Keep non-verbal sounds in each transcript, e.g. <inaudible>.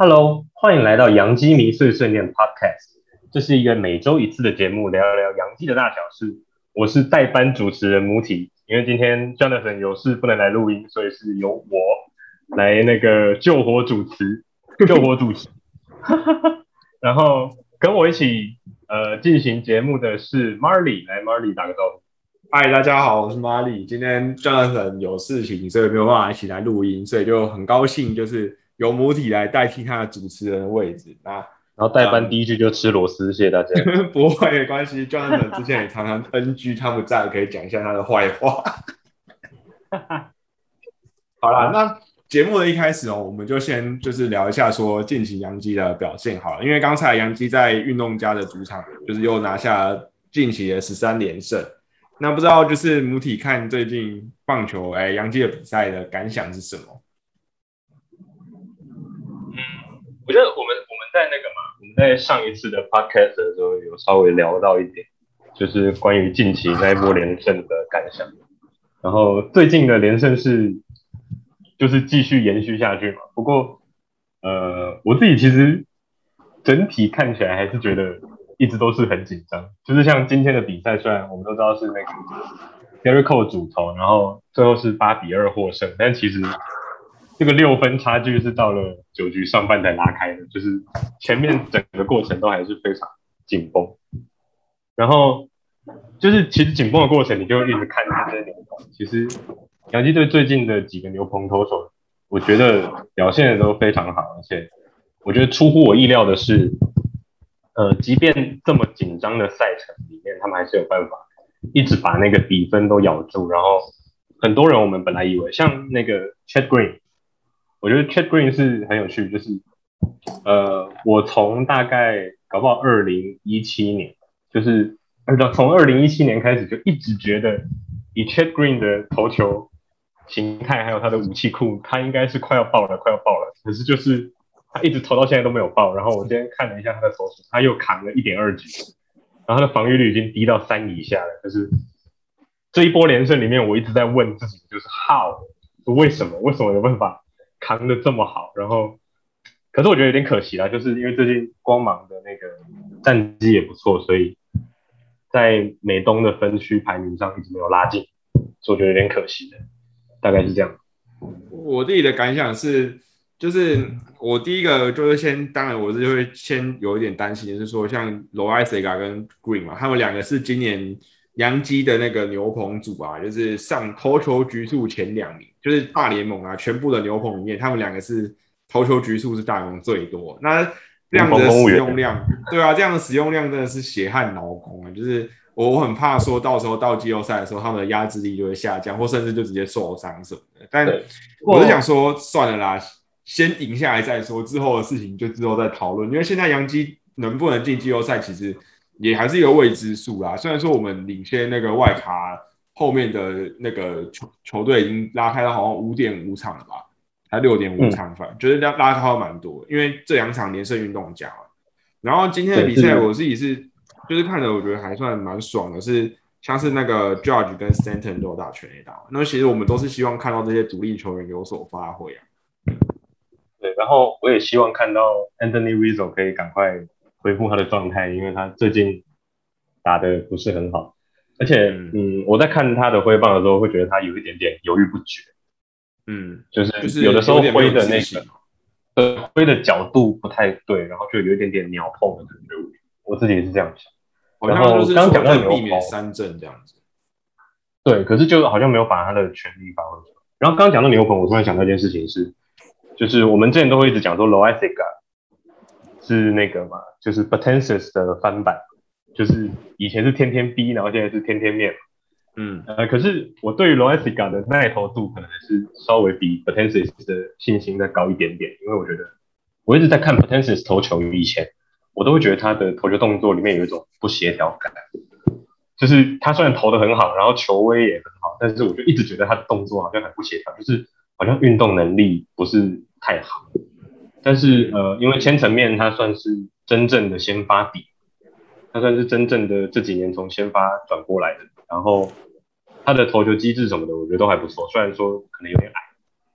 Hello，欢迎来到杨基迷碎碎念 Podcast。这是一个每周一次的节目，聊聊杨基的大小事。我是代班主持人母体，因为今天 Jonathan 有事不能来录音，所以是由我来那个救火主持，<laughs> 救火主持。<laughs> 然后跟我一起呃进行节目的是 Marley，来 Marley 打个招呼。嗨，大家好，我是 Marley。今天 Jonathan 有事情，所以没有办法一起来录音，所以就很高兴，就是由母体来代替他的主持人的位置。那然后代班第一句就吃螺丝，谢谢大家。<laughs> 不会没关系，Jonathan 之前也常常 NG 他不在，可以讲一下他的坏话。<laughs> 好啦，那节目的一开始哦，我们就先就是聊一下说近期杨基的表现好了，因为刚才杨基在运动家的主场就是又拿下近期的十三连胜。那不知道就是母体看最近棒球哎杨基的比赛的感想是什么？嗯，我觉得我们我们在那个嘛，我们在上一次的 podcast 的时候有稍微聊到一点，就是关于近期那一波连胜的感想。然后最近的连胜是就是继续延续下去嘛。不过呃，我自己其实整体看起来还是觉得。一直都是很紧张，就是像今天的比赛，虽然我们都知道是那个 Jericho 主投，然后最后是八比二获胜，但其实这个六分差距是到了九局上半才拉开的，就是前面整个过程都还是非常紧绷。然后就是其实紧绷的过程，你就一直看这些牛棚。其实洋基队最近的几个牛棚投手，我觉得表现的都非常好，而且我觉得出乎我意料的是。呃，即便这么紧张的赛程里面，他们还是有办法一直把那个比分都咬住。然后很多人我们本来以为像那个 Chat Green，我觉得 Chat Green 是很有趣，就是呃，我从大概搞不好二零一七年，就是呃从二零一七年开始就一直觉得以 Chat Green 的投球形态还有他的武器库，他应该是快要爆了，快要爆了。可是就是。他一直投到现在都没有爆，然后我今天看了一下他的投数，他又扛了一点二局，然后他的防御率已经低到三以下了。就是这一波连胜里面，我一直在问自己，就是 how，为什么，为什么有办法扛的这么好？然后，可是我觉得有点可惜啦，就是因为最近光芒的那个战绩也不错，所以在美东的分区排名上一直没有拉近，所以我觉得有点可惜的，大概是这样。我自己的感想是。就是我第一个就是先，当然我是会先有一点担心，就是说像罗埃塞嘎跟 Green 嘛，他们两个是今年洋基的那个牛棚组啊，就是上投球局数前两名，就是大联盟啊全部的牛棚里面，他们两个是投球局数是大联盟最多。那这样的使用量，对啊，这样的使用量真的是血汗劳工啊，就是我我很怕说到时候到季后赛的时候，他们的压制力就会下降，或甚至就直接受伤什么的。但我是想说，算了啦。先赢下来再说，之后的事情就之后再讨论。因为现在杨基能不能进季后赛，其实也还是一个未知数啦。虽然说我们领先那个外卡后面的那个球球队已经拉开了好像五点五场了吧，还六点五场，反正觉得拉拉开蛮多。因为这两场连胜运动奖然后今天的比赛我自己是就是看的，我觉得还算蛮爽的。是像是那个 George 跟 Stanton 都有打全垒打，那其实我们都是希望看到这些主力球员有所发挥啊。对，然后我也希望看到 Anthony Rizzo 可以赶快恢复他的状态，因为他最近打的不是很好，而且，嗯，我在看他的挥棒的时候，会觉得他有一点点犹豫不决，嗯，就是有的时候挥的那个，呃，挥的角度不太对，然后就有一点点鸟碰的感觉，我自己也是这样想。然后刚讲到避免三振这样子，对，可是就好像没有把他的全力发挥出来。然后刚刚讲到牛棚，我突然想到一件事情是。就是我们之前都会一直讲说 l o i s i c a 是那个嘛，就是 Potensis 的翻版，就是以前是天天逼，然后现在是天天面。嗯，呃，可是我对于 l o s i c a 的耐投度可能还是稍微比 Potensis 的信心再高一点点，因为我觉得我一直在看 Potensis 投球以前，我都会觉得他的投球动作里面有一种不协调感，就是他虽然投的很好，然后球威也很好，但是我就一直觉得他的动作好像很不协调，就是好像运动能力不是。太好，但是呃，因为千层面他算是真正的先发底，他算是真正的这几年从先发转过来的，然后他的投球机制什么的，我觉得都还不错。虽然说可能有点矮，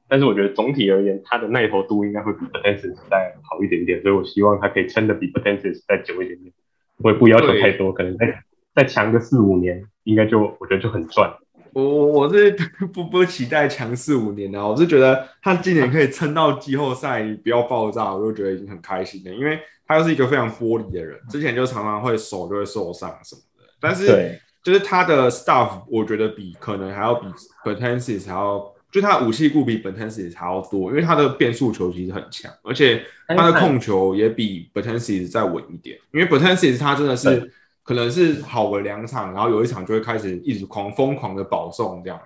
但是我觉得总体而言，他的耐投度应该会比 Potensis 再好一点点，所以我希望他可以撑得比 Potensis 再久一点点。我也不要求太多，可能再再强个四五年，应该就我觉得就很赚。我我我是 <laughs> 不不期待强势五年的，我是觉得他今年可以撑到季后赛不要爆炸，我就觉得已经很开心了。因为他又是一个非常玻璃的人，之前就常常会手就会受伤什么的，但是就是他的 stuff，我觉得比可能还要比 Potensis 还要。就他武器库比本 t e n s 还要多，因为他的变速球其实很强，而且他的控球也比 b e t e n s 再稳一点。因为 b e t e n s 他真的是可能是好了两场，然后有一场就会开始一直狂疯狂的保送这样。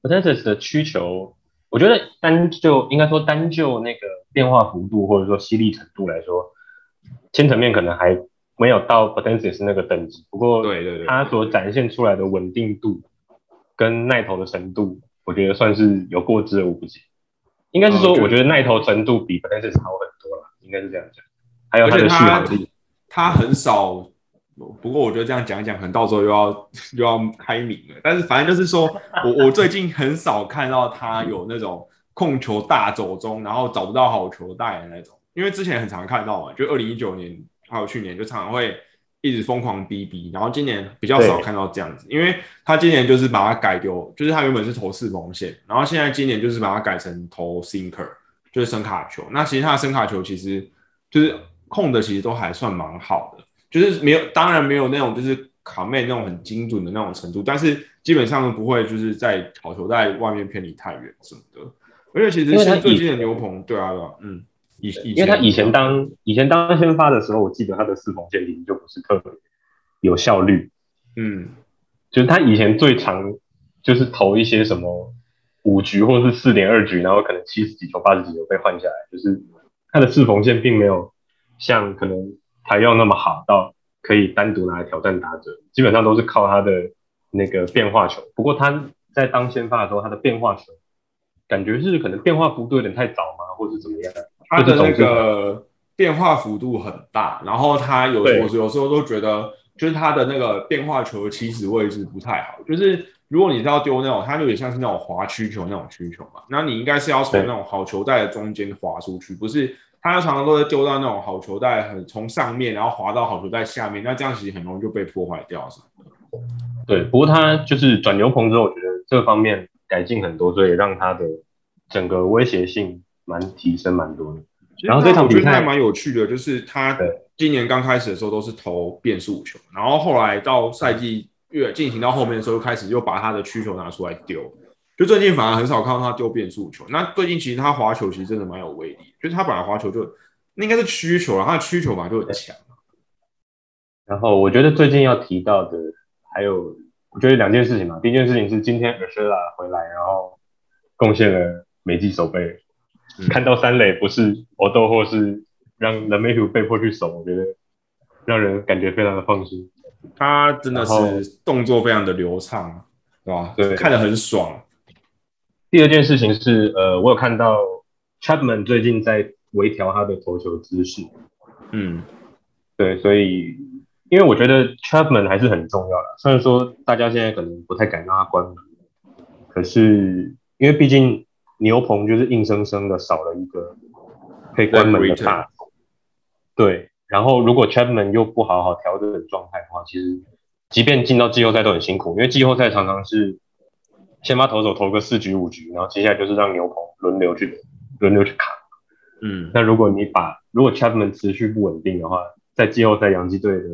b e t e n s 的需求，我觉得单就应该说单就那个变化幅度或者说犀利程度来说，千层面可能还没有到 b e t e n s 那个等级。不过，对对对，它所展现出来的稳定度跟耐投的程度。我觉得算是有过之而无不及，应该是说，我觉得耐投程度比 Potenses 好很多了，应该是这样讲。还有它的续航力，它很少。不过我觉得这样讲一讲，可能到时候又要 <laughs> 又要开明了。但是反正就是说 <laughs> 我我最近很少看到他有那种控球大走中，然后找不到好球带的那种。因为之前很常看到嘛，就二零一九年还有去年，就常常会。一直疯狂逼逼，然后今年比较少看到这样子，因为他今年就是把它改丢，就是他原本是投四缝线，然后现在今年就是把它改成投 sinker，就是声卡球。那其实他的声卡球其实就是控的，其实都还算蛮好的，就是没有，当然没有那种就是卡妹那种很精准的那种程度，但是基本上不会就是在好球在外面偏离太远什么的。而且其实像最近的牛棚，对啊，对啊，嗯。以因为他以前当以前当先发的时候，我记得他的四缝线其实就不是特别有效率，嗯，就是他以前最长就是投一些什么五局或是四点二局，然后可能七十几球八十几球被换下来，就是他的四缝线并没有像可能台用那么好到可以单独拿来挑战打者，基本上都是靠他的那个变化球。不过他在当先发的时候，他的变化球感觉是可能变化幅度有点太早嘛，或者怎么样。他的那个变化幅度很大，然后他有我有时候都觉得，就是他的那个变化球的起始位置不太好。就是如果你是要丢那种，它有点像是那种滑曲球那种曲球嘛，那你应该是要从那种好球带的中间滑出去，不是？他常常都会丢到那种好球带，很从上面然后滑到好球带下面，那这样其实很容易就被破坏掉，是对，不过他就是转牛棚之后，我觉得这方面改进很多，所以让他的整个威胁性。蛮提升蛮多的，然后这场比赛蛮有趣的，就是他今年刚开始的时候都是投变速球，然后后来到赛季越进行到后面的时候，开始又把他的曲球拿出来丢，就最近反而很少看到他丢变速球。那最近其实他滑球其实真的蛮有威力，就是他本来滑球就那应该是曲球了，他的曲球嘛就很强。然后我觉得最近要提到的还有，我觉得两件事情嘛，第一件事情是今天 Ursula 回来，然后贡献了美记守备。看到三垒不是搏斗，或是让 The Mayhew 被迫去守，我觉得让人感觉非常的放心。他真的是动作非常的流畅，对吧？对，看得很爽。第二件事情是，呃，我有看到 Chapman 最近在微调他的投球姿势。嗯，对，所以因为我觉得 Chapman 还是很重要的，虽然说大家现在可能不太敢让他关门，可是因为毕竟。牛棚就是硬生生的少了一个可以关门的大对。然后如果 Chapman 又不好好调整状态的话，其实即便进到季后赛都很辛苦，因为季后赛常常是先把投手投个四局五局，然后接下来就是让牛棚轮流去轮流去扛。嗯，那如果你把如果 Chapman 持续不稳定的话，在季后赛洋基队的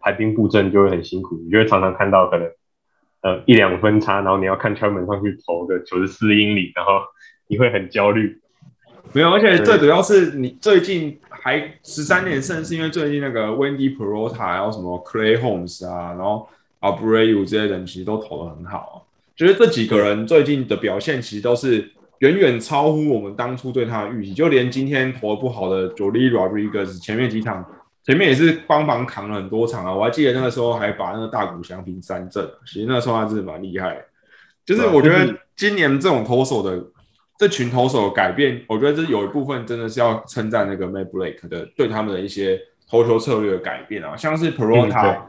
排兵布阵就会很辛苦，你就会常常看到可能呃一两分差，然后你要看 Chapman 上去投个九十四英里，然后。你会很焦虑，没有，而且最主要是你最近还十三连胜，是因为最近那个 Wendy Perota，还有什么 Clay Holmes 啊，然后 Abreu 这些人其实都投的很好，觉得这几个人最近的表现其实都是远远超乎我们当初对他的预期，就连今天投的不好的 Jolie Rodriguez 前面几场，前面也是帮忙扛了很多场啊，我还记得那个时候还把那个大谷翔平三振，其实那时候他真的蛮厉害，就是我觉得今年这种投手的。这群投手改变，我觉得这有一部分真的是要称赞那个 Matt Blake 的对他们的一些投球策略的改变啊，像是 Perota，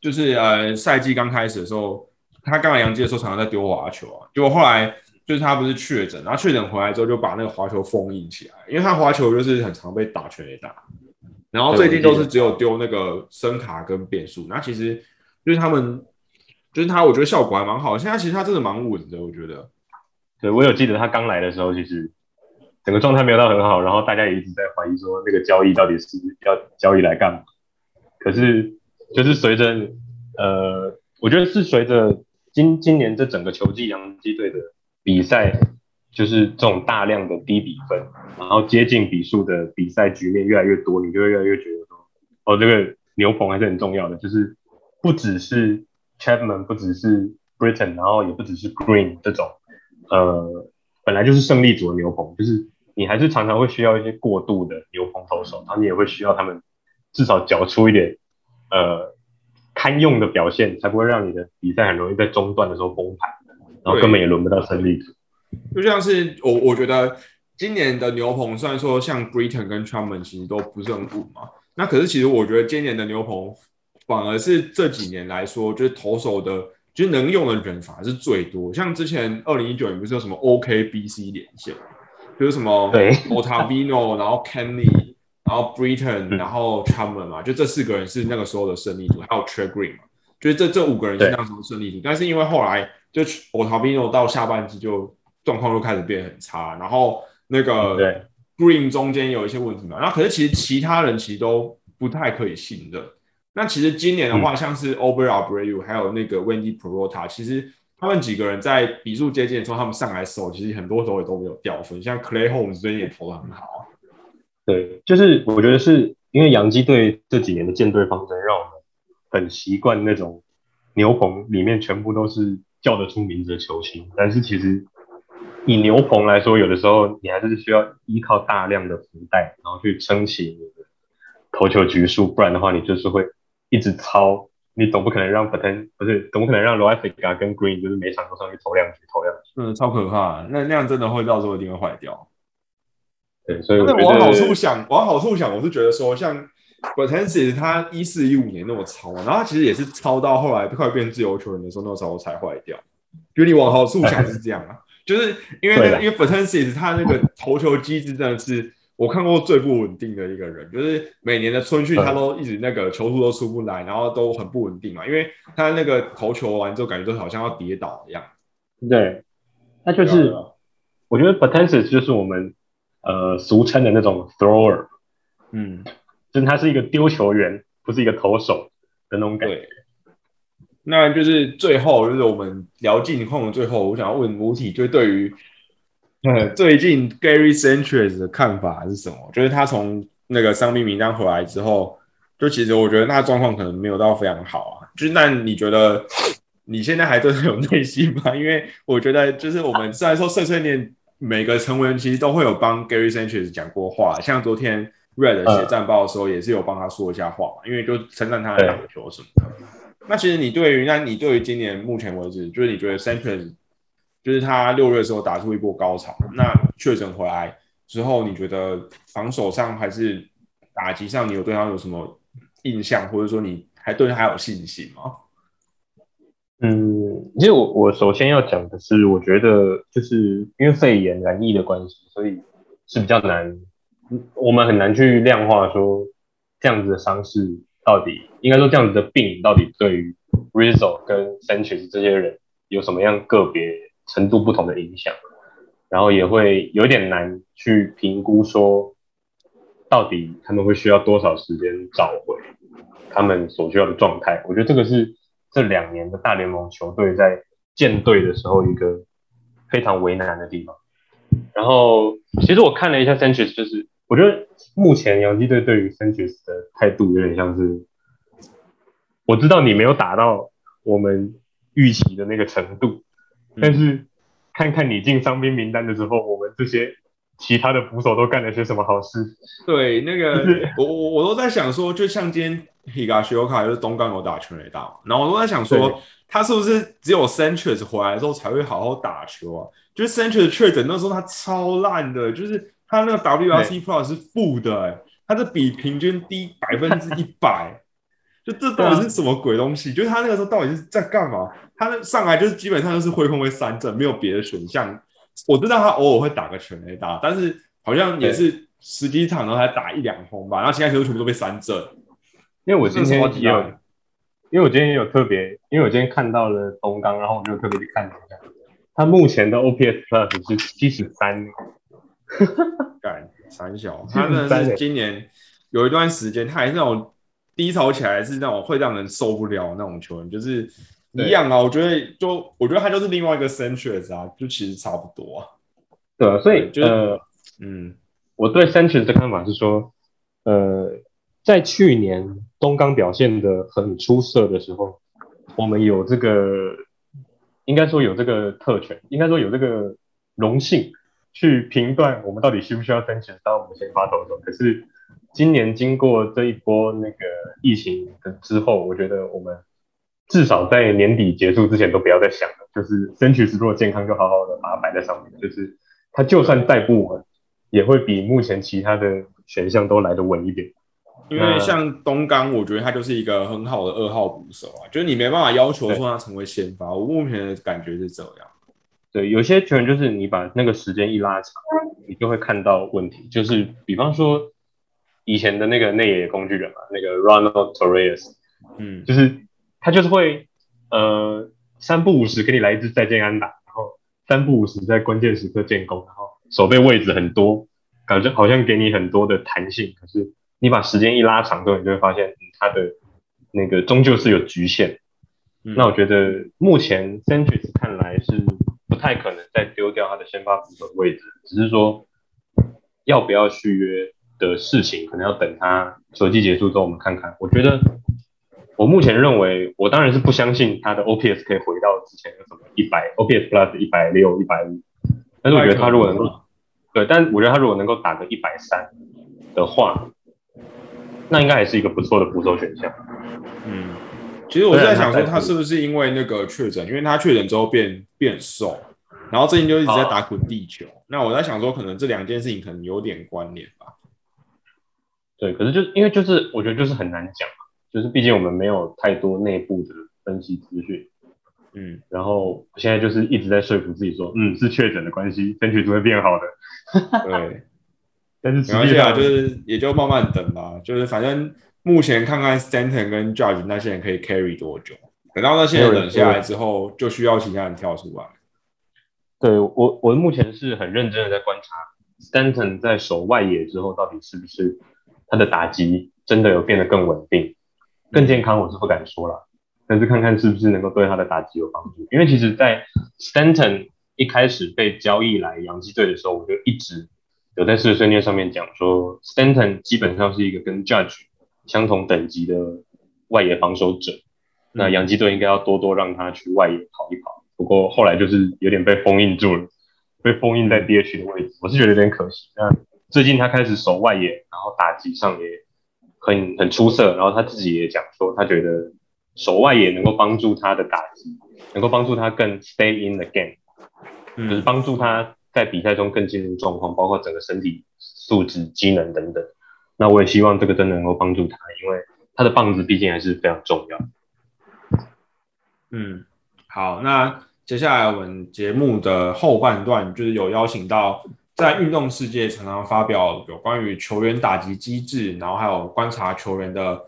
就是呃赛季刚开始的时候，他刚来洋基的时候常常在丢滑球啊，结果后来就是他不是确诊，然后确诊回来之后就把那个滑球封印起来，因为他滑球就是很常被打全垒打，然后最近都是只有丢那个声卡跟变速，那其实就是他们就是他，我觉得效果还蛮好，现在其实他真的蛮稳的，我觉得。对我有记得他刚来的时候，其实整个状态没有到很好，然后大家也一直在怀疑说那个交易到底是要交易来干嘛，可是就是随着呃，我觉得是随着今今年这整个球季洋基队的比赛，就是这种大量的低比分，然后接近比数的比赛局面越来越多，你就会越来越觉得说，哦，这个牛棚还是很重要的，就是不只是 Chapman，不只是 Britain，然后也不只是 Green 这种，呃，本来就是胜利组的牛棚，就是你还是常常会需要一些过渡的牛棚投手，然后你也会需要他们至少缴出一点，呃。堪用的表现，才不会让你的比赛很容易在中段的时候崩盘，然后根本也轮不到胜利组。就像是我，我觉得今年的牛棚虽然说像 Britain 跟 Truman 其实都不是很补嘛，那可是其实我觉得今年的牛棚反而是这几年来说，就是投手的，就是能用的人反而是最多。像之前二零一九年不是有什么 OKBC 连线，就是什么对 Otavino，然后 Kenny。然后 Britain，然后 Chapman 嘛，就这四个人是那个时候的胜利组，还有 Trey Green 嘛，就是这这五个人是那时候胜利组。但是因为后来就 Otavino 到下半季就状况就开始变很差，然后那个 Green 中间有一些问题嘛，然后可是其实其他人其实都不太可以信任。那其实今年的话，像是 o b e r Abreu 还有那个 Wendy Perota，其实他们几个人在比数接近的时候，他们上来时候，其实很多时候也都没有掉分。像 Clay Holmes 最近也投的很好。对，就是我觉得是因为洋基队这几年的舰队方针，让我们很习惯那种牛棚里面全部都是叫得出名字的球星。但是其实以牛棚来说，有的时候你还是需要依靠大量的福袋，然后去撑起你的投球局数，不然的话你就是会一直超。你总不可能让 Paten 不是，总不可能让 r o a f i c a 跟 Green 就是每场都上去投两局，投两局。嗯，超可怕。那那样真的会到时候一定会坏掉。对，所以那往好处想，往好处想，我是觉得说，像 b e t e n s i 他一四一五年那么超，然后他其实也是超到后来快变自由球员的时候，那时候才坏掉。就你往好处想是这样啊，就是因为因为 b e t e n s i 他那个投球机制真的是我看过最不稳定的一个人，就是每年的春训他都一直那个球速都出不来，然后都很不稳定嘛，因为他那个投球完之后感觉都好像要跌倒一样。对，那就是我觉得 b e t e n s i 就是我们。呃，俗称的那种 thrower，嗯，就是他是一个丢球员，不是一个投手的那种感觉。那就是最后，就是我们聊近况的最后，我想要问母体，就对于呃最近 Gary Sanchez 的看法是什么？就是他从那个伤病名单回来之后，就其实我觉得那状况可能没有到非常好啊。就是那你觉得你现在还真的有内心吗？因为我觉得就是我们虽然说碎碎念。每个成员其实都会有帮 Gary Sanchez 讲过话，像昨天 Red 写战报的时候，也是有帮他说一下话嘛，因为就称赞他的打球什么的。那其实你对于，那你对于今年目前为止，就是你觉得 Sanchez，就是他六月的时候打出一波高潮，那确诊回来之后，你觉得防守上还是打击上，你有对他有什么印象，或者说你还对他有信心吗？嗯，其实我我首先要讲的是，我觉得就是因为肺炎染疫的关系，所以是比较难，我们很难去量化说这样子的伤势到底，应该说这样子的病到底对于 Rizzo 跟 Sanchez 这些人有什么样个别程度不同的影响，然后也会有点难去评估说到底他们会需要多少时间找回他们所需要的状态，我觉得这个是。这两年的大联盟球队在建队的时候，一个非常为难的地方。然后，其实我看了一下 Sanchez，就是我觉得目前洋基队对于 Sanchez 的态度有点像是，我知道你没有打到我们预期的那个程度，但是看看你进伤兵名单的时候，我们这些其他的捕手都干了些什么好事。对，那个我我我都在想说，就像今天。Higashioka 就是东刚有打全垒打，然后我都在想说，他是不是只有 Sanchez 回来之后才会好好打球啊？就是 Sanchez 确诊那时候他超烂的，就是他那个 WRC Plus 是负的，哎，他是比平均低百分之一百，<laughs> 就这到底是什么鬼东西？就是他那个时候到底是在干嘛？他那上来就是基本上就是挥空挥三振，没有别的选项，我知道他偶尔会打个全垒打，但是好像也是十几场然后才打一两轰吧，然后其他球全部都被三振。因为我今天也有，因为我今天也有特别，因为我今天看到了东刚，然后我就特别去看一下，他目前的 OPS Plus 是七十三，<laughs> 干三小，他真的是今年有一段时间，他还是那种低潮起来是那种会让人受不了那种球员，就是一样啊。我觉得就我觉得他就是另外一个 Centuries 啊，就其实差不多啊。对啊，所以就是嗯，我对 Centuries 的看法是说，呃，在去年。东刚表现的很出色的时候，我们有这个，应该说有这个特权，应该说有这个荣幸去评断我们到底需不需要申请当我们先发投手。可是今年经过这一波那个疫情的之后，我觉得我们至少在年底结束之前都不要再想了，就是争取是如果健康就好好的把它摆在上面，就是它就算再不稳，也会比目前其他的选项都来得稳一点。因为像东刚，我觉得他就是一个很好的二号捕手啊，就是你没办法要求说他成为先发。我目前的感觉是这样。对，有些球员就是你把那个时间一拉长，你就会看到问题。就是比方说以前的那个内野工具人嘛，那个 Ronald Torres，嗯，就是他就是会呃三不五时给你来一支再见安打，然后三不五时在关键时刻建功，然后守备位置很多，感觉好像给你很多的弹性，可是。你把时间一拉长之后，你就会发现他的那个终究是有局限。那我觉得目前 Century 看来是不太可能再丢掉他的先发捕手的位置，只是说要不要续约的事情，可能要等他球季结束之后我们看看。我觉得我目前认为，我当然是不相信他的 OPS 可以回到之前的什么一百 OPS Plus 一百六、一百五，但是我觉得他如果能够对，但我觉得他如果能够打个一百三的话。那应该还是一个不错的捕手选项。嗯，其实我是在想说，他是不是因为那个确诊，因为他确诊之后变变瘦，然后最近就一直在打滚地球。那我在想说，可能这两件事情可能有点关联吧。对，可是就因为就是我觉得就是很难讲，就是毕竟我们没有太多内部的分析资讯。嗯，然后我现在就是一直在说服自己说，嗯，是确诊的关系，身体就会变好的。对。<laughs> 但是没关系啊，就是也就慢慢等吧。就是反正目前看看 Stanton 跟 Judge 那些人可以 carry 多久，等到那些人冷下来之后，就需要其他人跳出来。对我，我目前是很认真的在观察 Stanton 在守外野之后，到底是不是他的打击真的有变得更稳定、更健康，我是不敢说了。但是看看是不是能够对他的打击有帮助。因为其实，在 Stanton 一开始被交易来洋基队的时候，我就一直。有在碎碎念上面讲说，Stanton 基本上是一个跟 Judge 相同等级的外野防守者，那洋基队应该要多多让他去外野跑一跑。不过后来就是有点被封印住了，被封印在 DH 的位置，我是觉得有点可惜。那最近他开始守外野，然后打击上也很很出色，然后他自己也讲说，他觉得手外也能够帮助他的打击，能够帮助他更 stay in the game，就是帮助他。在比赛中更进入状况，包括整个身体素质、机能等等。那我也希望这个真的能够帮助他，因为他的棒子毕竟还是非常重要。嗯，好，那接下来我们节目的后半段就是有邀请到在运动世界常常发表有关于球员打击机制，然后还有观察球员的。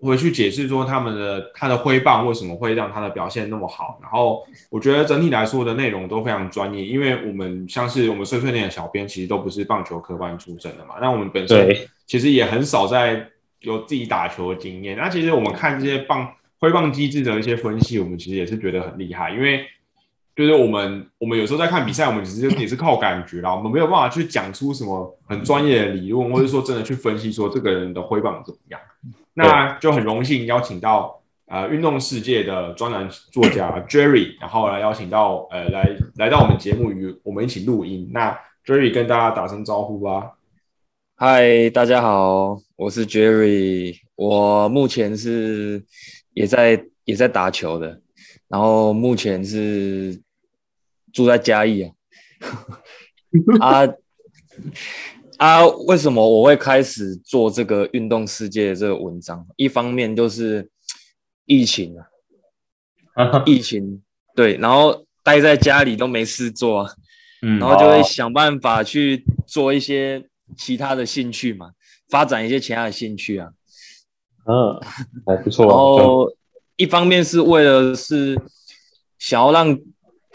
回去解释说他们的他的挥棒为什么会让他的表现那么好，然后我觉得整体来说的内容都非常专业，因为我们像是我们碎碎念的小编其实都不是棒球科班出身的嘛，那我们本身其实也很少在有自己打球的经验，那其实我们看这些棒挥棒机制的一些分析，我们其实也是觉得很厉害，因为就是我们我们有时候在看比赛，我们其实也是靠感觉啦，我们没有办法去讲出什么很专业的理论，或者说真的去分析说这个人的挥棒怎么样。那就很荣幸邀请到呃运动世界的专栏作家 <laughs> Jerry，然后来邀请到呃来来到我们节目与我们一起录音。那 Jerry 跟大家打声招呼吧。嗨，大家好，我是 Jerry，我目前是也在也在打球的，然后目前是住在嘉义啊。<laughs> 啊。啊，为什么我会开始做这个运动世界的这个文章？一方面就是疫情啊，疫情对，然后待在家里都没事做，嗯然后就会想办法去做一些其他的兴趣嘛，发展一些其他的兴趣啊。嗯，还不错然啊。后一方面是为了是想要让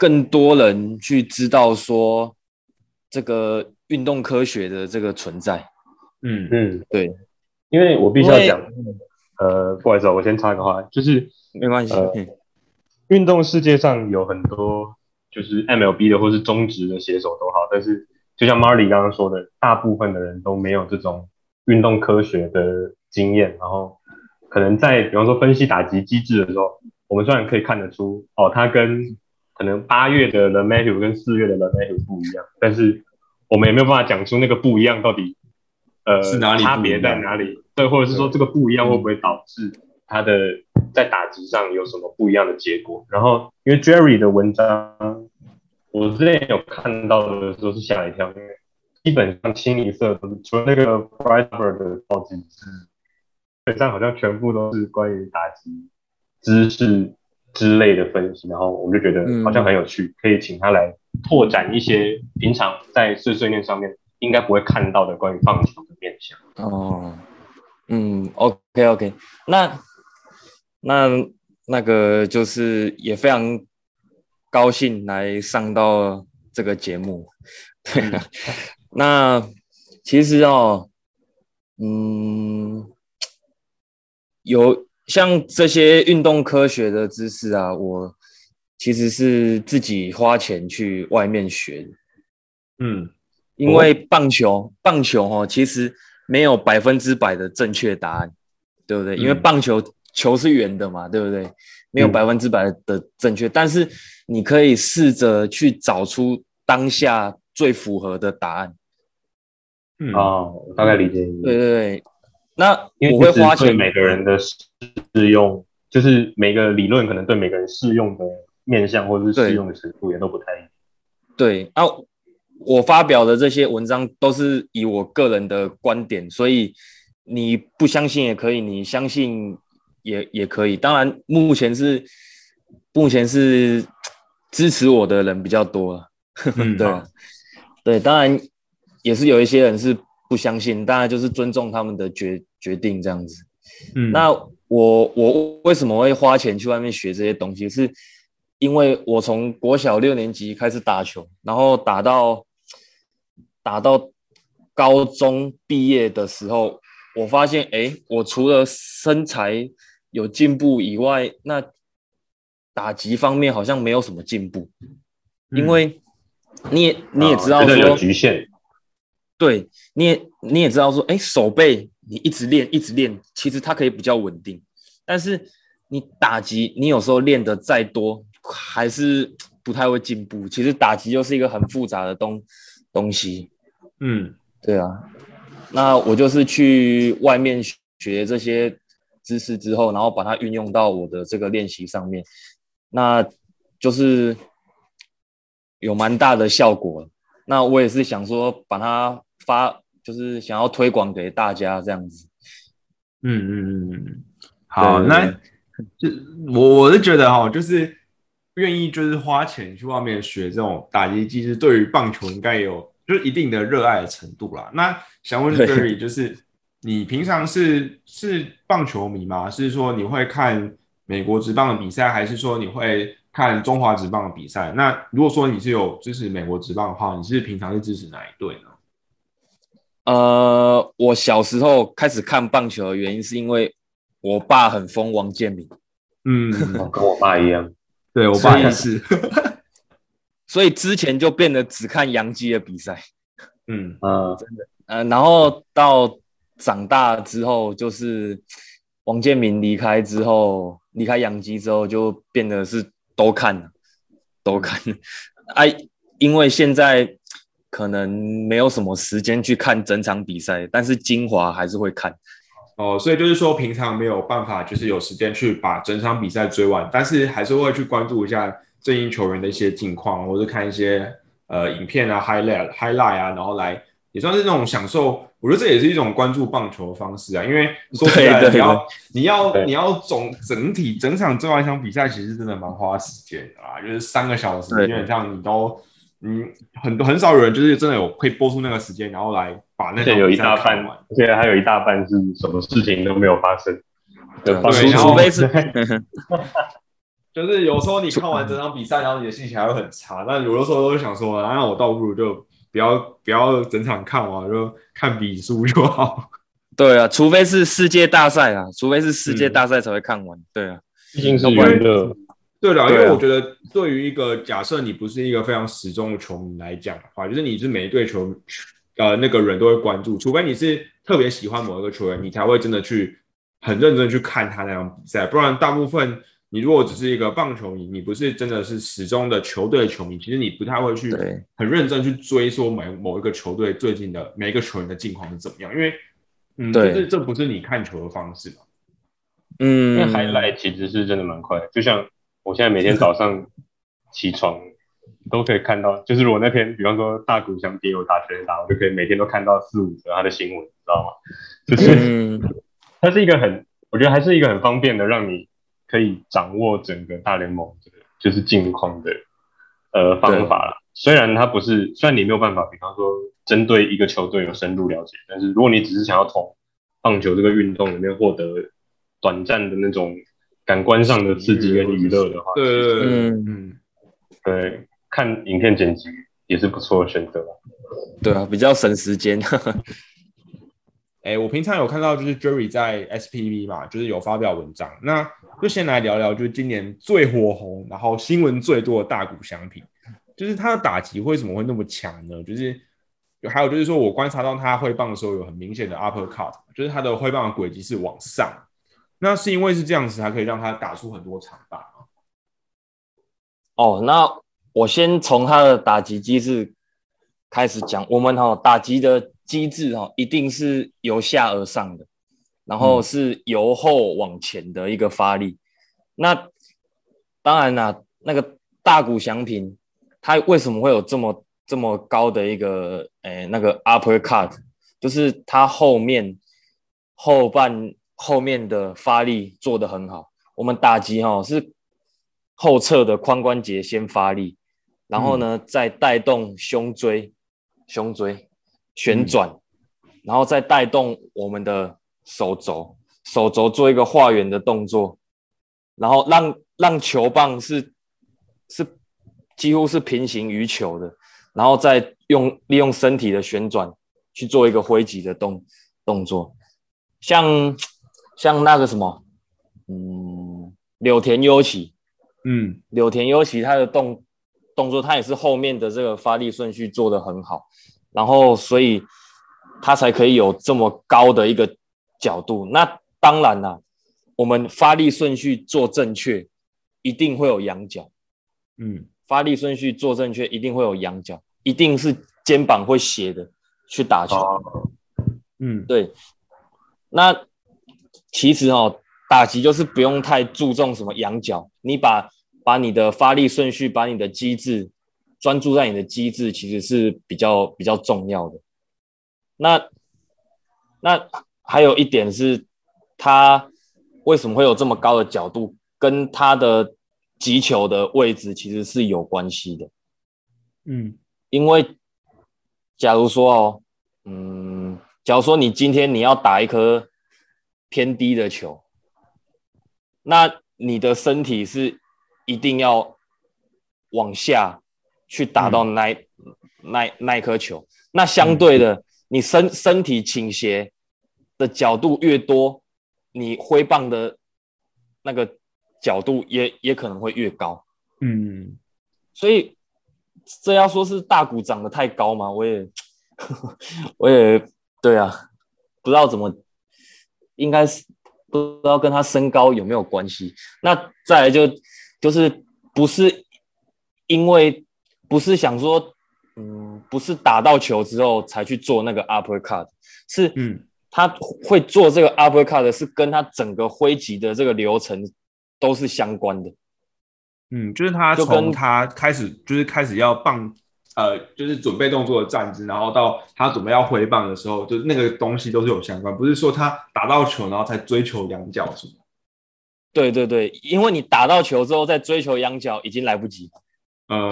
更多人去知道说这个运动科学的这个存在。嗯。嗯，对，因为我必须要讲，呃，不好意思啊，我先插个话，就是没关系，呃嗯运动世界上有很多就是 MLB 的或是中职的写手都好，但是就像 Marley 刚刚说的，大部分的人都没有这种运动科学的经验，然后可能在比方说分析打击机制的时候，我们虽然可以看得出哦，他跟可能八月的 The Matthew 跟四月的 The Matthew 不一样，但是我们也没有办法讲出那个不一样到底呃是哪里差别在哪里，对，或者是说这个不一样会不会导致他的在打击上有什么不一样的结果？然后因为 Jerry 的文章，我之前有看到的时候是吓一跳，因为基本上清一色都是除了那个 Briber 的超级制，基本上好像全部都是关于打击知识之类的分析，然后我们就觉得好像很有趣，可以请他来拓展一些平常在碎碎念上面应该不会看到的关于棒球的面向。哦，嗯，OK OK，那那那个就是也非常高兴来上到这个节目，对啊，那其实哦，嗯，有像这些运动科学的知识啊，我其实是自己花钱去外面学的。嗯因为棒球，棒球哦，其实没有百分之百的正确答案，对不对？嗯因为棒球球是圆的嘛，对不对？没有嗯百分之百的正确，但是你可以试着去找出当下最符合的答案。嗯哦，我大概理解你。对对对，那因为我会花钱，每个人的适用，就是每个理论可能对每个人适用的面向或者是对适用的程度也都不太一样。对啊，我发表的这些文章都是以我个人的观点，所以你不相信也可以，你相信也也可以。当然，目前是目前是支持我的人比较多了，嗯 <laughs> 对啊对，当然也是有一些人是不相信，当然就是尊重他们的决决定这样子。嗯那我我为什么会花钱去外面学这些东西？是因为我从国小六年级开始打球，然后打到打到高中毕业的时候，我发现，哎，我除了身材有进步以外，那打击方面好像没有什么进步，因为你也你也知道啊真的有说，局限。对，你也你也知道说，哎，手背你一直练一直练，其实它可以比较稳定，但是你打击你有时候练的再多，还是不太会进步。其实打击又是一个很复杂的东东西，嗯对啊。那我就是去外面学这些知识之后，然后把它运用到我的这个练习上面，那就是有蛮大的效果。那我也是想说，把它发，就是想要推广给大家这样子。嗯嗯嗯嗯，好，那 <laughs> 就我我是觉得哈，就是愿意就是花钱去外面学这种打击机制，对于棒球应该有就是一定的热爱的程度啦。那想问对 Berry，就是你平常是是棒球迷吗？是说你会看美国职棒的比赛，还是说你会看中华职棒的比赛？那如果说你是有支持美国职棒的话，你是平常是支持哪一队呢？呃，我小时候开始看棒球的原因是因为我爸很疯王建民，嗯，哦跟我爸一样。对我爸也是，<laughs> 所以之前就变得只看洋基的比赛。嗯嗯，呃，然后到长大之后，就是王建民离开之后，离开洋基之后，就变得是都看了，都看了。哎、因为现在可能没有什么时间去看整场比赛，但是精华还是会看。哦，所以就是说，平常没有办法，就是有时间去把整场比赛追完，但是还是会去关注一下最近球员的一些近况，或者看一些呃影片啊、highlight、highlight 啊，然后来也算是那种享受。我觉得这也是一种关注棒球的方式啊，因为说实在的，对对你要你要你要总整体整场追完一场比赛，其实真的蛮花时间的啊，就是三个小时，对基本上你都嗯，很多很少有人就是真的有可以播出那个时间，然后来把那个有一大半，而且还有一大半是什么事情都没有发生。对对然后除除非是 <laughs> 就是有时候你看完整场比赛，然后你的心情还会很差。但有的时候都会想说，那我倒不如就不要不要整场看完，就看比输就好。<laughs> 对啊，除非是世界大赛啊，除非是世界大赛才会看完。对啊，毕竟是娱乐，对了，因为我觉得对于一个假设你不是一个非常始终的球迷来讲的话，就是你是每一队球呃那个人都会关注，除非你是特别喜欢某一个球员，你才会真的去很认真去看他那场比赛，不然大部分你如果只是一个棒球迷，你不是真的是始终的球队球迷，其实你不太会去对很认真去追说某某一个球队最近的每一个球员的近况是怎么样，因为嗯，对就是这不是你看球的方式嘛。嗯。因为 highlight 其实是真的蛮快的，就像我现在每天早上起床都可以看到，就是如果那天比方说大谷翔平有打全打，我就可以每天都看到四五则他的新闻，你知道吗？就是嗯，<laughs> 它是一个很，我觉得还是一个很方便的，让你可以掌握整个大联盟的就是近况的呃方法啦。虽然它不是，虽然你没有办法，比方说针对一个球队有深入了解，但是如果你只是想要从棒球这个运动里面获得短暂的那种感官上的刺激跟娱乐的话，对对对，嗯嗯，对，看影片剪辑也是不错的选择啦。对啊，比较省时间。<laughs> 哎，我平常有看到就是 Jerry 在 SPV 嘛，就是有发表文章，那就先来聊聊，就是今年最火红，然后新闻最多的大股商品，就是它的打击为什么会那么强呢？就是还有就是说我观察到它挥棒的时候有很明显的 uppercut，就是它的挥棒的轨迹是往上，那是因为是这样子，才可以让他打出很多长打吗？哦，那我先从他的打击机制开始讲。我们哈、打击的机制哈、一定是由下而上的，然后是由后往前的一个发力。那当然啦，那个大谷翔平他为什么会有这么这么高的一个诶那个 upper cut，就是他后面后半后面的发力做得很好。我们打击哈、是后侧的髋关节先发力，然后呢、再带动胸椎、胸椎旋转，然后再带动我们的手肘，手肘做一个画圆的动作，然后让让球棒是是几乎是平行于球的，然后再用利用身体的旋转去做一个挥击的动动作，像像那个什么，嗯，柳田优起。嗯。柳田优起他的动动作，他也是后面的这个发力顺序做得很好，然后所以他才可以有这么高的一个角度。那当然啦，我们发力顺序做正确，一定会有仰角；嗯。发力顺序做正确，一定会有仰角，一定是肩膀会斜的去打球。哦，嗯。对，那其实哦，打击就是不用太注重什么仰角，你把把你的发力顺序，把你的机制专注在你的机制，其实是比较比较重要的。那那还有一点是，他为什么会有这么高的角度，跟他的击球的位置其实是有关系的。嗯因为假如说哦，嗯，假如说你今天你要打一颗偏低的球，那你的身体是一定要往下去打到那、那那一颗球。那相对的，你身身体倾斜的角度越多，你挥棒的那个角度也也可能会越高。嗯，所以这要说是大谷长得太高吗？我也 <laughs> 我也对啊，不知道怎么，应该是不知道跟他身高有没有关系。那再来就就是不是因为不是想说，嗯，不是打到球之后才去做那个 uppercut，是嗯他会做这个 uppercut 是跟他整个挥击的这个流程都是相关的。嗯，就是他就跟从他开始，就是开始要棒，呃，就是准备动作的站姿，然后到他准备要挥棒的时候，就是那个东西都是有相关，不是说他打到球然后才追求仰角什么。对对对，因为你打到球之后再追求仰角已经来不及。<laughs> 呃，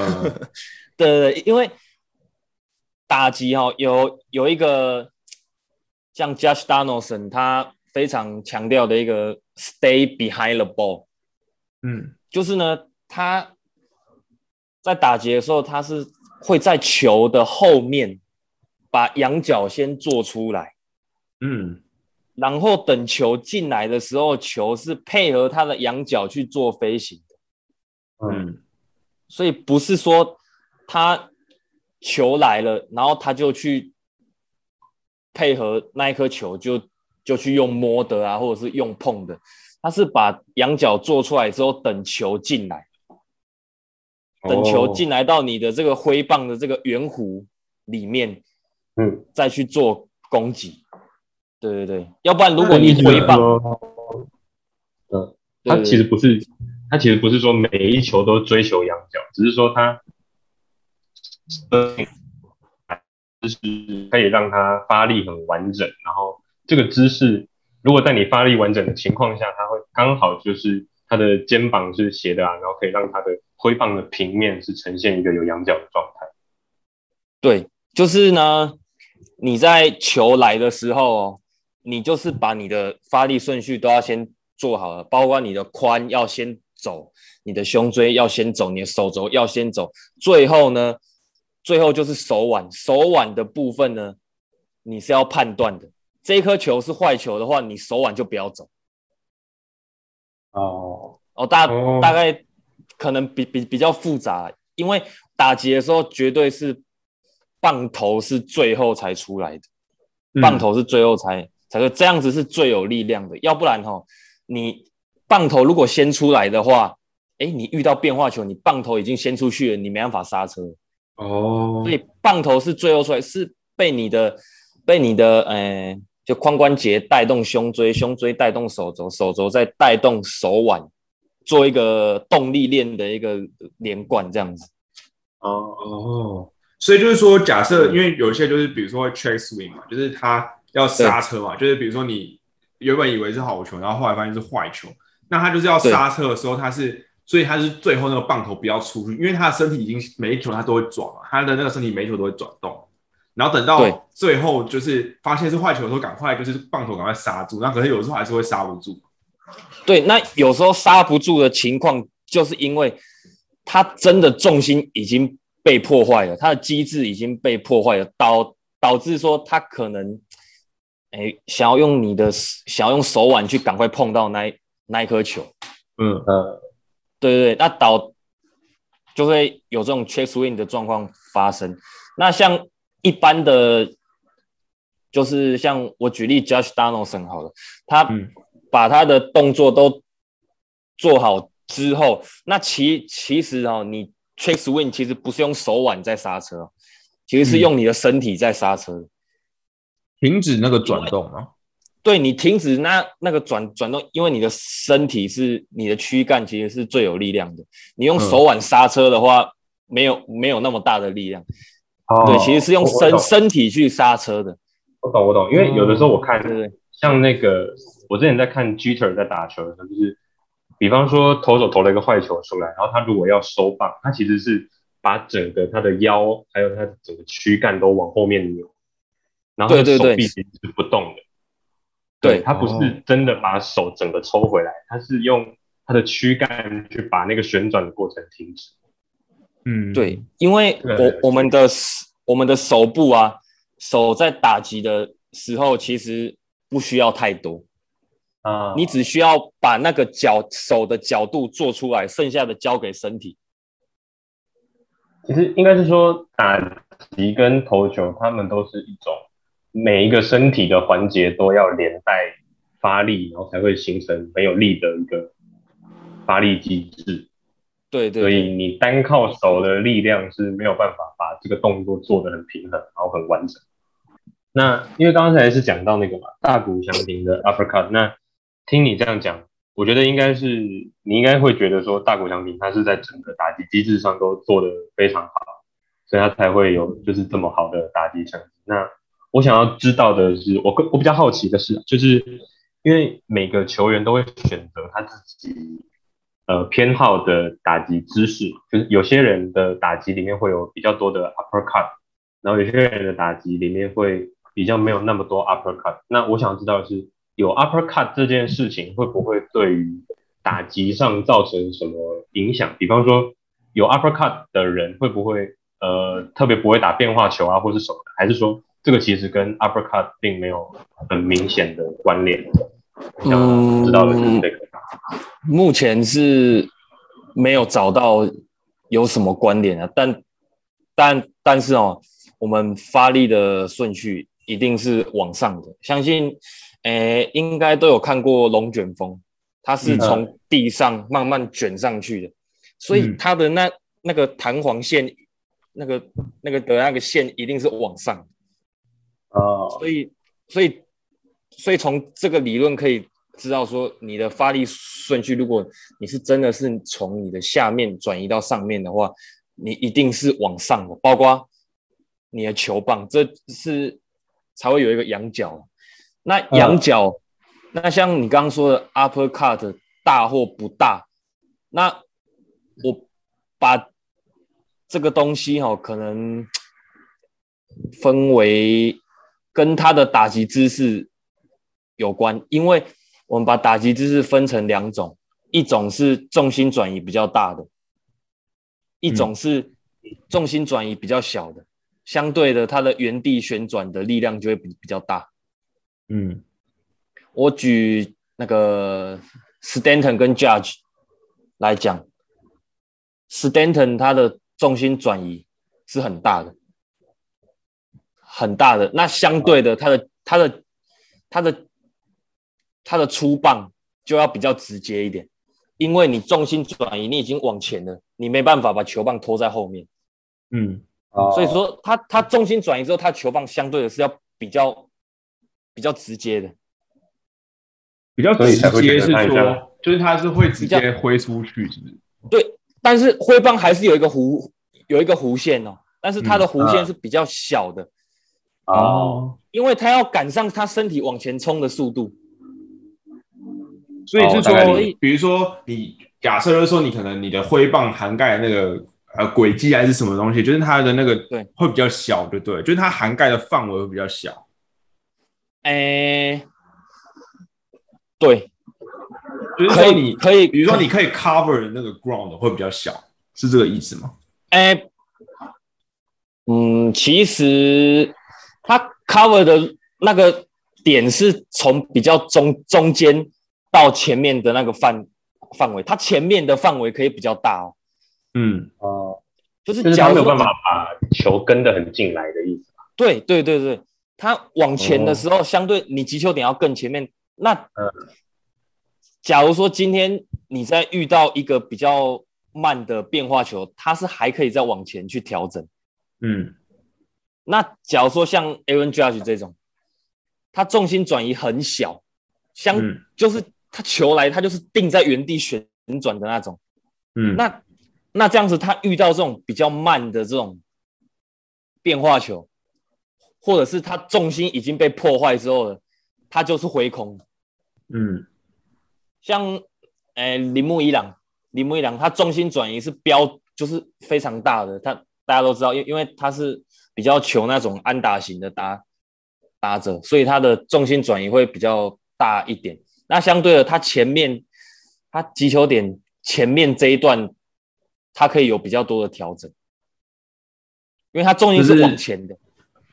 对对对，因为打击哈、有有一个像 Josh Donaldson 他非常强调的一个 stay behind the ball，嗯就是呢他在打击的时候，他是会在球的后面把仰角先做出来。嗯。然后等球进来的时候，球是配合他的仰角去做飞行的，嗯。嗯所以不是说他球来了，然后他就去配合那一颗球就就去用摸的啊，或者是用碰的，他是把仰角做出来之后，等球进来，等球哦。进来到你的这个挥棒的这个圆弧里面，嗯，再去做攻击。对对对，要不然如果你挥棒，嗯，他其实不是，他其实不是说每一球都追求仰角，只是说他，就是可以让他发力很完整，然后这个姿势，如果在你发力完整的情况下，他会刚好就是他的肩膀是斜的啊，然后可以让他的挥棒的平面是呈现一个有仰角的状态。对，就是呢，你在球来的时候，你就是把你的发力顺序都要先做好了，包括你的髋要先走，你的胸椎要先走，你的手肘要先走，最后呢，最后就是手腕，手腕的部分呢，你是要判断的，这一颗球是坏球的话，你手腕就不要走。哦，哦，大哦。大概可能比比比较复杂，因为打击的时候绝对是棒头是最后才出来的，嗯。棒头是最后才才会这样子是最有力量的，要不然哈，你棒头如果先出来的话，哎，你遇到变化球，你棒头已经先出去了，你没办法刹车，哦。所，以棒头是最后出来，是被你的被你的呃，就髋关节带动胸椎，胸椎带动手肘，手肘再带动手腕，做一个动力链的一个连贯，这样子。哦，哦，所以就是说，假设因为有一些就是比如说会 check swing 嘛，就是他要刹车嘛，就是比如说你原本以为是好球，然后后来发现是坏球，那他就是要刹车的时候，他是所以他是最后那个棒头不要出去，因为他的身体已经每一球他都会转嘛，他的那个身体每一球都会转动，然后等到最后就是发现是坏球的时候，赶快就是棒头赶快刹住，那可是有时候还是会刹不住。对，那有时候刹不住的情况，就是因为他真的重心已经被破坏了，他的机制已经被破坏了，导导致说他可能，哎，想要用你的想要用手腕去赶快碰到那一那一颗球，嗯呃，对对对，那导就会有这种 check swing 的状况发生。那像一般的，就是像我举例 Josh Donaldson 好了，他嗯把他的动作都做好之后，那其其实哦，你 trick swing 其实不是用手腕在刹车，其实是用你的身体在刹车。停止那个转动吗？对你停止那那个转转动，因为你的身体是你的躯干，其实是最有力量的。你用手腕刹车的话，没有没有那么大的力量。哦对，其实是用身身体去刹车的。我懂我懂，因为有的时候我看像那个，我之前在看 Jeter 在打球的时候，就是比方说投手投了一个坏球出来，然后他如果要收棒，他其实是把整个他的腰还有他整个躯干都往后面扭，然后他的手臂其实是不动的。对他不哦是真的把手整个抽回来，他是用他的躯干去把那个旋转的过程停止。嗯，对，因为我我们的我们的手部啊，手在打击的时候，其实不需要太多，啊你只需要把那个角手的角度做出来，剩下的交给身体。其实应该是说打击跟投球，他们都是一种每一个身体的环节都要连带发力，然后才会形成很有力的一个发力机制。对对所以你单靠手的力量是没有办法把这个动作做得很平衡，然后很完整。那因为刚才是讲到那个嘛，大谷翔平的 uppercut，那听你这样讲，我觉得应该是你应该会觉得说大谷翔平他是在整个打击机制上都做得非常好，所以他才会有就是这么好的打击成绩。那我想要知道的是，我我比较好奇的是，就是因为每个球员都会选择他自己呃偏好的打击姿势，就是有些人的打击里面会有比较多的 uppercut，然后有些人的打击里面会比较没有那么多 uppercut。那我想知道的是，有 uppercut 这件事情会不会对于打击上造成什么影响？比方说，有 uppercut 的人会不会呃特别不会打变化球啊，或是什么的？还是说这个其实跟 uppercut 并没有很明显的关联？我想知道的是这个。目前是没有找到有什么关联啊，但但但是哦，我们发力的顺序一定是往上的，相信诶应该都有看过龙卷风，它是从地上慢慢卷上去的，所以它的那那个弹簧线，那个那个的那个线一定是往上，哦，所以所以所以从这个理论可以。知道说你的发力顺序，如果你是真的是从你的下面转移到上面的话，你一定是往上的，包括你的球棒，这是才会有一个仰角。那仰角，那像你刚刚说的 upper cut 大或不大，那我把这个东西哈，可能分为跟他的打击姿势有关，因为。我们把打击姿势分成两种，一种是重心转移比较大的，一种是重心转移比较小的。相对的，它的原地旋转的力量就会比比较大。嗯，我举那个 Stanton 跟 Judge 来讲，Stanton 他的重心转移是很大的，很大的。那相对的，他的他的他的。它的出棒就要比较直接一点，因为你重心转移，你已经往前了，你没办法把球棒拖在后面。嗯，所以说它它重心转移之后，它球棒相对的是要比较比较直接的，比较直接是说，就是它是会直接挥出去，是不是？对，但是挥棒还是有一个弧有一个弧线哦，但是它的弧线是比较小的哦，因为他要赶上他身体往前冲的速度。所以是说，比如说你假设就是说，你可能你的挥棒涵盖那个呃轨迹还是什么东西，就是它的那个对会比较小，对不对？就是它涵盖的范围会比较小。哎，对，就是说你可以，比如说你可以 cover 那个 ground 会比较小，是这个意思吗？哎，嗯，其实它 cover 的那个点是从比较中中间。到前面的那个范范围，它前面的范围可以比较大哦。嗯哦，就是他没有办法把球跟得很进来的意思吧？对对对对，他往前的时候，相对你击球点要更前面。那假如说今天你在遇到一个比较慢的变化球，它是还可以再往前去调整。嗯，那假如说像 Aaron Judge 这种，他重心转移很小，相就是。他球来，他就是定在原地旋转的那种。嗯，那那这样子，他遇到这种比较慢的这种变化球，或者是他重心已经被破坏之后了，他就是回空。嗯，像诶铃木一朗，铃木一朗，他重心转移是标就是非常大的。他大家都知道，因因为他是比较求那种安打型的打打者，所以他的重心转移会比较大一点。那相对的，他前面他击球点前面这一段，他可以有比较多的调整，因为他重心是往前的，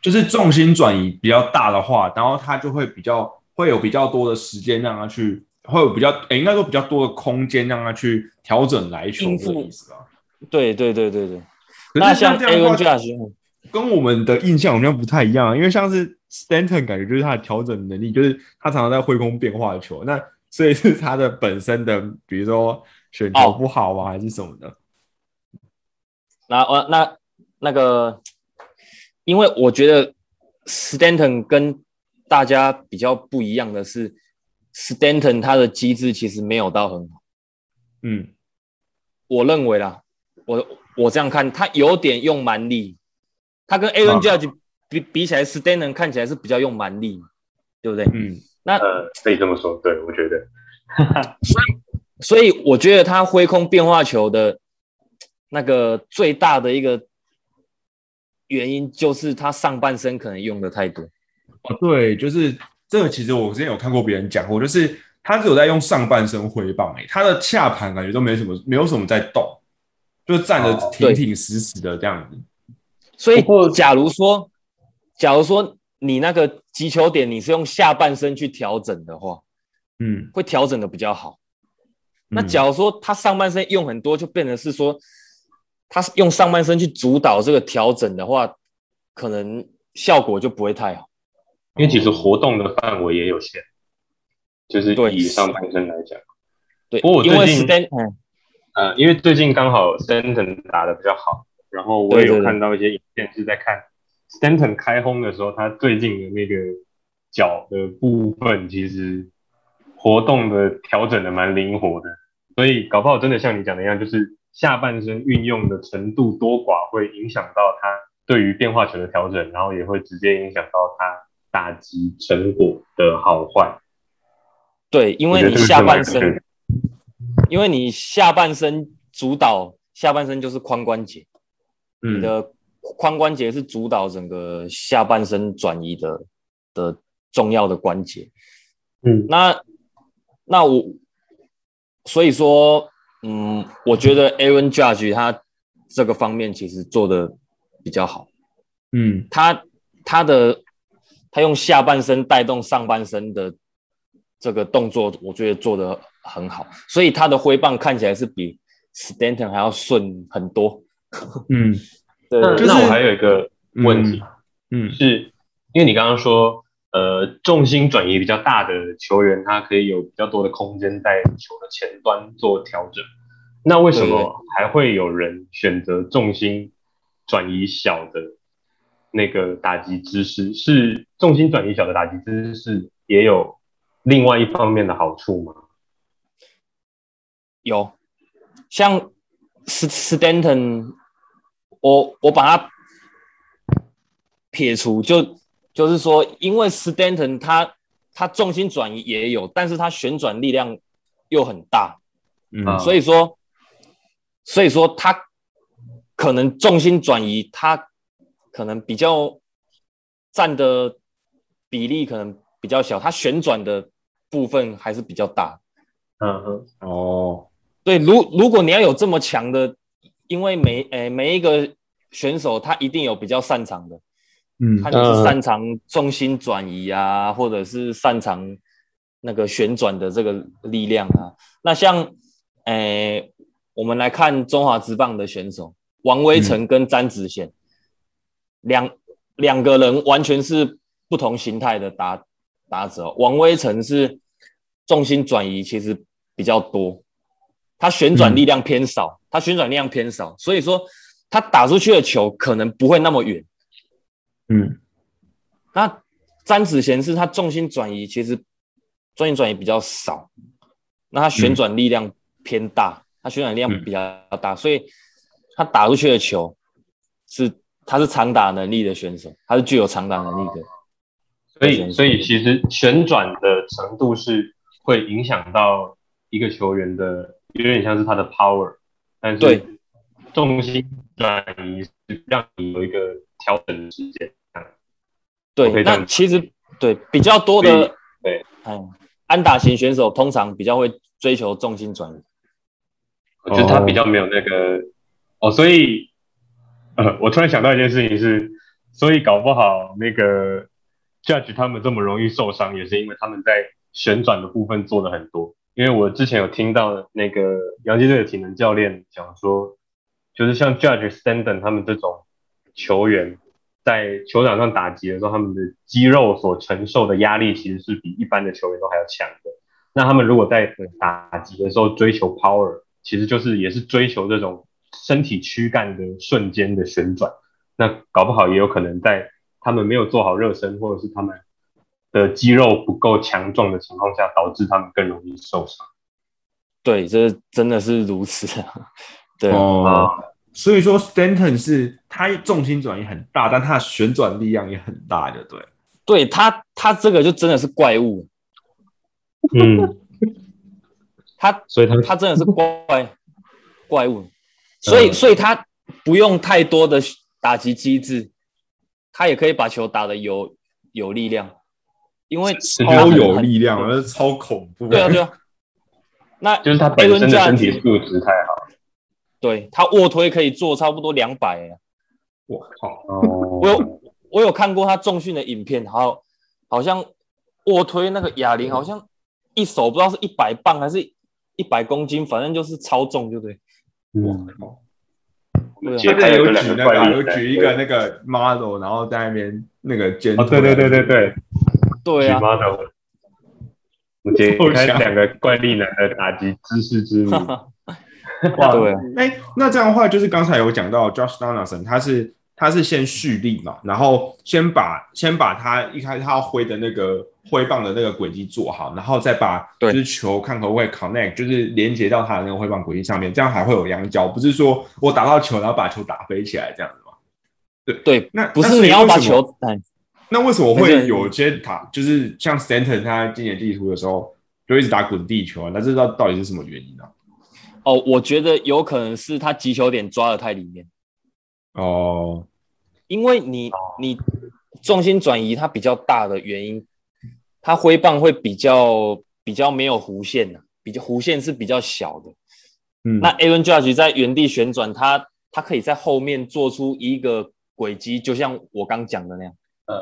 就是重心转移比较大的话，然后他就会比较会有比较多的时间让他去，会有比较诶，应该说比较多的空间让他去调整来球的意思啊。对对对对对。那像 A 跟 J 跟我们的印象好像不太一样，因为像是。Stanton 感觉就是他的调整能力，就是他常常在挥空变化的球，那所以是他的本身的，比如说选球不好啊，还是什么的。那呃那那个，因为我觉得 Stanton 跟大家比较不一样的是，Stanton 他的机制其实没有到很好。嗯，我认为啦，我我这样看，他有点用蛮力，他跟 Aaron Judge。比比起来，Stanton 看起来是比较用蛮力，对不对？嗯，那呃，可以这么说，对我觉得。所 <laughs> 以所以我觉得他挥空变化球的那个最大的一个原因，就是他上半身可能用的太多。哦，对，就是这个。其实我之前有看过别人讲过，就是他只有在用上半身挥棒，哎，他的下盘感觉都没什么，没有什么在动，就站着挺挺实实的这样子。所以，假如说，假如说你那个击球点你是用下半身去调整的话，嗯，会调整的比较好。那假如说他上半身用很多，就变成是说，他用上半身去主导这个调整的话，可能效果就不会太好。因为其实活动的范围也有限，就是以上半身来讲。对，不过我最近，嗯，呃，因为最近刚好 Stanton 打的比较好。然后我也有看到一些影片，是在看 Stanton 开轰的时候，他最近的那个脚的部分，其实活动的调整的蛮灵活的，所以搞不好真的像你讲的一样，就是下半身运用的程度多寡会影响到他对于变化球的调整，然后也会直接影响到他打击成果的好坏。对，因为你下半身，因为你下半身主导下半身就是髋关节。你的髋关节是主导整个下半身转移的的重要的关节，嗯，那那我所以说，嗯，我觉得 Aaron Judge 他这个方面其实做的比较好，嗯，他他的他用下半身带动上半身的这个动作，我觉得做的很好，所以他的挥棒看起来是比 Stanton 还要顺很多。嗯，对。那我还有一个问题，嗯，是因为你刚刚说，呃，重心转移比较大的球员，他可以有比较多的空间在球的前端做调整。那为什么还会有人选择重心转移小的那个打击姿势？是重心转移小的打击姿势也有另外一方面的好处吗？有，像。斯斯丹顿，我我把它撇除，就就是说，因为 Stanton 他他重心转移也有，但是他旋转力量又很大，嗯，所以说所以说他可能重心转移，他可能比较占的比例可能比较小，他旋转的部分还是比较大，嗯哼，哦。对，如如果你要有这么强的，因为每诶每一个选手他一定有比较擅长的，嗯，他就是擅长重心转移啊，或者是擅长那个旋转的这个力量啊。那像诶，我们来看中华职棒的选手王威成跟詹子贤，两两个人完全是不同形态的打打者。王威成是重心转移其实比较多。他旋转力量偏少，他旋转力量偏少，所以说他打出去的球可能不会那么远。嗯，那詹子贤是他重心转移，其实重心转移比较少，那他旋转力量偏大，他旋转力量比较大，所以他打出去的球是他是长打能力的选手，他是具有长打能力的。所以，所以其实旋转的程度是会影响到一个球员的。有点像是他的 power，但是重心转移是让你有一个调整的时间。对，那其实对比较多的对，嗯，安打型选手通常比较会追求重心转移，我觉得他比较没有那个哦，所以呃，我突然想到一件事情是，所以搞不好那个 judge 他们这么容易受伤，也是因为他们在旋转的部分做的很多。因为我之前有听到那个洋基队的体能教练讲说，就是像 Judge Stanton 他们这种球员，在球场上打击的时候，他们的肌肉所承受的压力其实是比一般的球员都还要强的。那他们如果在打击的时候追求 power，其实就是也是追求这种身体躯干的瞬间的旋转。那搞不好也有可能在他们没有做好热身，或者是他们。的肌肉不够强壮的情况下，导致他们更容易受伤。对，这真的是如此。<laughs> 对哦，所以说 Stanton 是他重心转移很大，但他的旋转力量也很大，的对。对他，他这个就真的是怪物。嗯，<laughs> 他所以他他真的是怪怪物，所以所以他不用太多的打击机制，他也可以把球打的有有力量，因为超有力量，那是超恐怖。对啊对啊，那就是他本身的身体素质太好，对他卧推可以做差不多两百。我靠！哦，我有我有看过他重训的影片，好好像卧推那个哑铃，好像一手不知道是一百磅还是一百公斤，反正就是超重，对不对？嗯，对啊现在有举那个，有举一个那个 model，然后在那边那个肩。哦，对对对对对，对啊。举 model，我解开两个怪力男的打击知识之谜。<laughs> 哇，对啊，哎，那这样的话，就是刚才有讲到 Josh Donaldson，他是他是先蓄力嘛，然后先把先把他一开始他要挥的那个挥棒的那个轨迹做好，然后再把就对是球看可不可以 connect，就是连接到他的那个挥棒轨迹上面，这样还会有仰角，不是说我打到球然后把球打飞起来这样子吗？对，那不那所以是你要把球，哎，那为什么会有些打，就是像 Stanton 他今年地图的时候就一直打滚地球啊？那这到到底是什么原因呢、哦，我觉得有可能是他击球点抓的太里面，哦，因为你你重心转移它比较大的原因，它挥棒会比较比较没有弧线的、比较弧线是比较小的。嗯，那 Aaron Judge 在原地旋转，他他可以在后面做出一个轨迹，就像我刚讲的那样。嗯，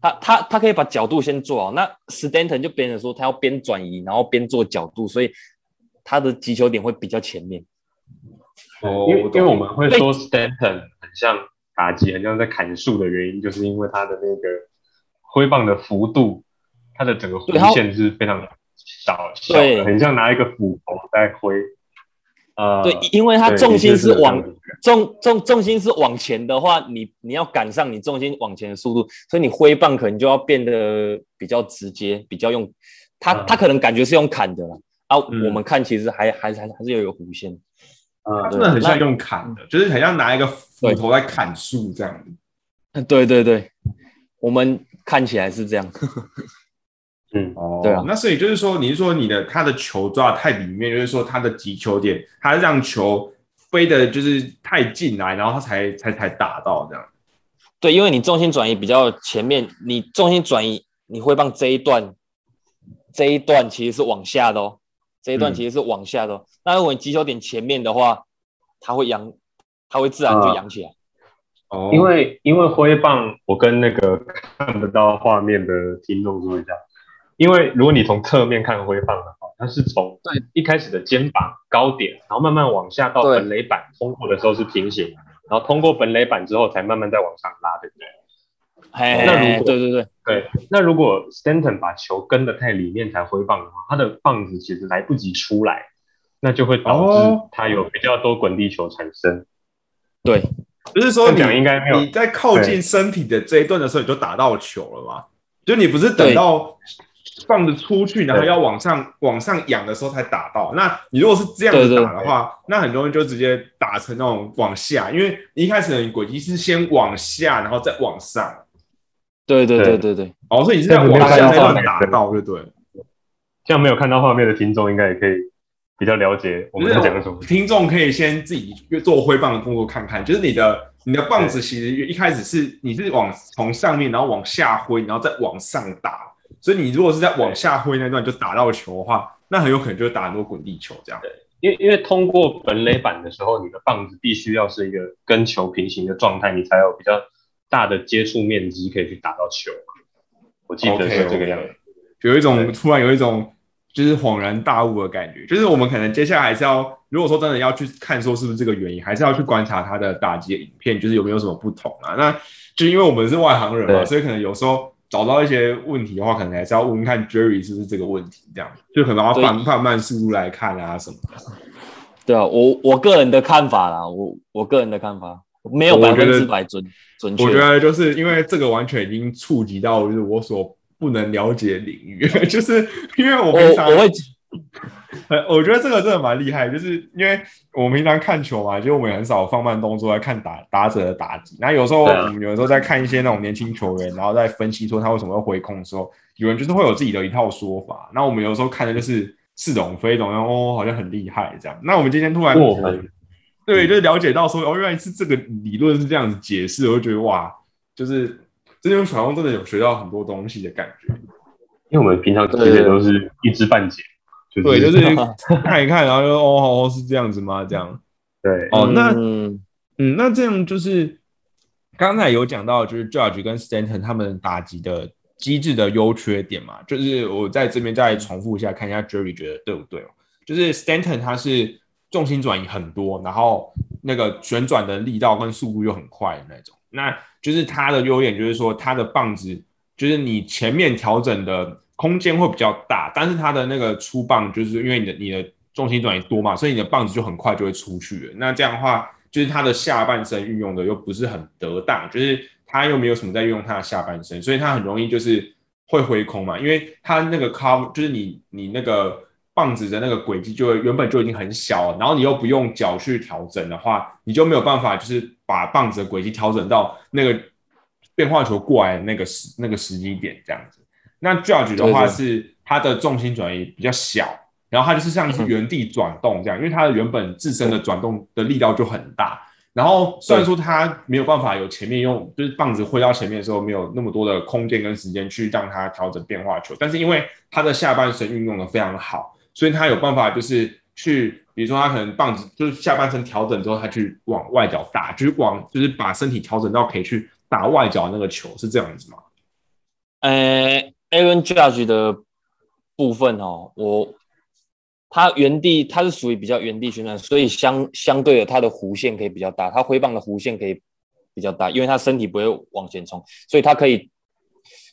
他他他可以把角度先做好。那 Stanton 就变成说，他要边转移，然后边做角度，所以他的击球点会比较前面。哦因为因为我们会说 Stanton 很像打击，很像在砍树的原因，就是因为他的那个挥棒的幅度，它的整个弧线是非常小小对的，很像拿一个斧头在挥。呃，对，因为他重心是往重重重心是往前的话，你你要赶上你重心往前的速度，所以你挥棒可能就要变得比较直接，比较用他嗯他可能感觉是用砍的啦啊，嗯我们看其实还还还还是有一个弧线。呃真的很像用砍的，就是很像拿一个斧头在砍树这样子。<laughs> 对对对，我们看起来是这样。嗯，哦对啊那所以就是说，你是说你的他的球抓得太里面，就是说他的击球点，他让球飞的就是太进来，然后他才才才打到这样。对，因为你重心转移比较前面，你重心转移，你会棒这一段，这一段其实是往下的哦，这一段嗯其实是往下的、哦。那如果你击球点前面的话，它会扬，它会自然就啊扬起来。哦因为因为挥棒，我跟那个看不到画面的听众说一下，因为如果你从侧面看回放的话，它是从对。一开始的肩膀高点，然后慢慢往下到对。本垒板通过的时候是平行，然后通过本垒板之后才慢慢再往上拉，对不对？哎，那如果对对对，对，那如果 Stanton 把球跟的太里面才挥棒的话，他的棒子其实来不及出来，那就会导致哦。他有比较多滚地球产生。对。就是说你应该没有。你在靠近身体的这一段的时候，你就打到球了嘛？就你不是等到放着出去，然后要往上往上仰的时候才打到。那你如果是这样子打的话，那很多人就直接打成那种往下，因为你一开始的轨迹是先往下，然后再往上。对对对对对对，哦，所以你是在往下那段打到，就对了。这样没有看到画面的听众应该也可以比较了解我们在讲什么。听众可以先自己做挥棒的动作看看，就是你的你的棒子其实一开始是你是往从上面然后往下挥，然后再往上打，所以你如果是在往下挥那段就打到球的话，那很有可能就打很多滚地球这样。对因为因为通过本垒板的时候，你的棒子必须要是一个跟球平行的状态，你才有比较大的接触面积可以去打到球。我记得是这个样子。有一种突然有一种就是恍然大悟的感觉，就是我们可能接下来还是要，如果说真的要去看说是不是这个原因，还是要去观察他的打击的影片，就是有没有什么不同啊？那就因为我们是外行人嘛，所以可能有时候找到一些问题的话，可能还是要问问看 Jerry 是不是这个问题，这样就可能要放放慢速度来看啊什么的。对啊，我我个人的看法啦，我我个人的看法没有百分之百准准确。我觉得就是因为这个完全已经触及到就是我所不能了解的领域，<laughs> 就是因为我我平常我会呃，<laughs> 我觉得这个真的蛮厉害，就是因为我们平常看球嘛，就我们也很少放慢动作来看打打者的打击。那有时候我们有时候在看一些那种年轻球员，然后在分析说他为什么会回空的时候，有人就是会有自己的一套说法。那我们有时候看的就是似懂非懂，然后哦好像很厉害这样。那我们今天突然过分，对，就是了解到说哦，原来是这个理论是这样子解释，我就觉得哇，就是真的用小红真的有学到很多东西的感觉。因为我们平常这些都是一知半解，就是对，就是 <laughs> 看一看，然后就哦哦是这样子吗？这样对哦，那嗯嗯，那这样就是刚才有讲到，就是 Judge 跟 Stanton 他们打击的机制的优缺点嘛，就是我在这边再重复一下，看一下 Jerry 觉得对不对哦。就是 Stanton 他是重心转移很多，然后那个旋转的力道跟速度又很快的那种，那就是他的优点就是说他的棒子就是你前面调整的空间会比较大，但是它的那个出棒就是因为你的你的重心转移多嘛，所以你的棒子就很快就会出去了。那这样的话，就是他的下半身运用的又不是很得当，就是他又没有什么在运用他的下半身，所以他很容易就是会挥空嘛，因为他那个 cover 就是你你那个棒子的那个轨迹就会原本就已经很小，然后你又不用脚去调整的话，你就没有办法就是把棒子的轨迹调整到那个变化球过来的那个时那个时机点这样子。那 Judge 的话是他的重心转移比较小，然后他就是像是原地转动这样，因为他的原本自身的转动的力道就很大。然后虽然说他没有办法有前面用，就是棒子挥到前面的时候没有那么多的空间跟时间去让他调整变化球，但是因为他的下半身运用的非常好，所以他有办法就是去，比如说他可能棒子就是下半身调整之后，他去往外角打，就是往就是把身体调整到可以去打外角那个球，是这样子吗？呃，Aaron Judge 的部分哦，我他原地他是属于比较原地旋转，所以相相对的他的弧线可以比较大，他挥棒的弧线可以比较大，因为他身体不会往前冲，所以他可以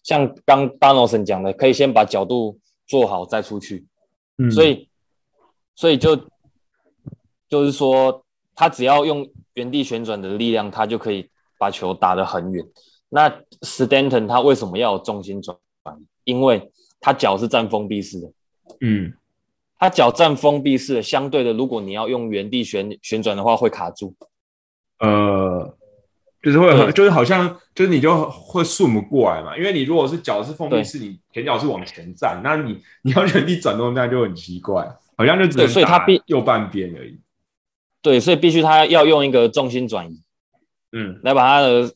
像刚 Donaldson 讲的，可以先把角度做好再出去，嗯所以所以就就是说，他只要用原地旋转的力量，他就可以把球打得很远。那 Stanton 他为什么要有重心转移？因为他脚是站封闭式的，嗯他脚站封闭式的，相对的，如果你要用原地旋旋转的话，会卡住。呃，就是会很，就是好像就是你就会顺不过来嘛，因为你如果是脚是封闭式，你前脚是往前站，那你你要原地转动，这样就很奇怪，好像就只能对所以他打必右半边而已。对，所以必须他要用一个重心转移嗯来把他的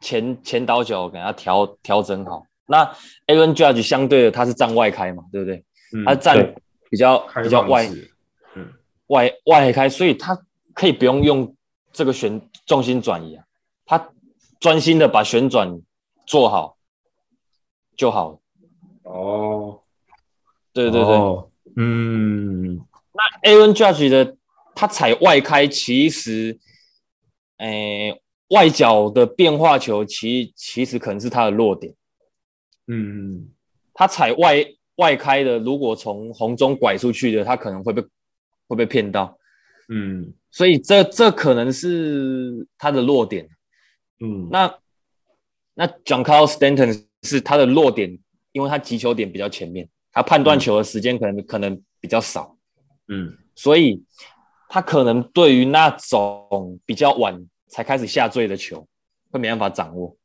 前前倒脚给他调调整好。那 Aaron Judge 相对的他是站外开嘛，对不对？嗯，他站比较比较外嗯。外外开，所以他可以不用用这个旋重心转移啊，他专心的把旋转做好就好。了。哦，对对对，哦嗯。那 Aaron Judge 的他踩外开，其实，诶、外角的变化球其其实可能是他的弱点。嗯他踩外外开的，如果从红中拐出去的，他可能会被会被骗到，嗯。所以这这可能是他的弱点。嗯，那那 John Carl Stanton 是他的弱点，因为他击球点比较前面，他判断球的时间可能、可能比较少，嗯。所以他可能对于那种比较晚才开始下坠的球，会没办法掌握。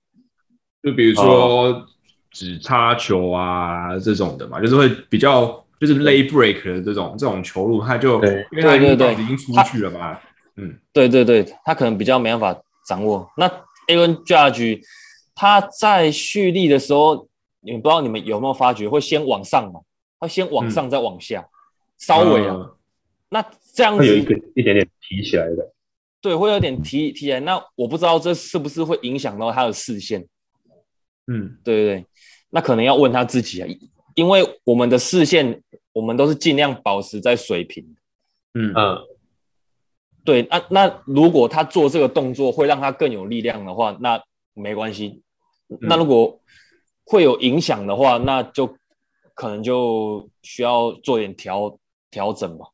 就比如说只插球啊这种的嘛，就是会比较就是 lay break 的这种这种球路，他就对因为他已经对对对已经出去了嘛，嗯对对对，他可能比较没办法掌握。那 Aaron Judge 他在蓄力的时候，你们不知道你们有没有发觉，会先往上嘛，会先往上再往下，稍微啊。嗯那这样子有一个子一点点提起来的，对，会有点提提起来。那我不知道这是不是会影响到他的视线。嗯对对对，那可能要问他自己啊，因为我们的视线，我们都是尽量保持在水平。嗯嗯，对，那那如果他做这个动作会让他更有力量的话，那没关系。那如果会有影响的话，那就可能就需要做点调调整吧。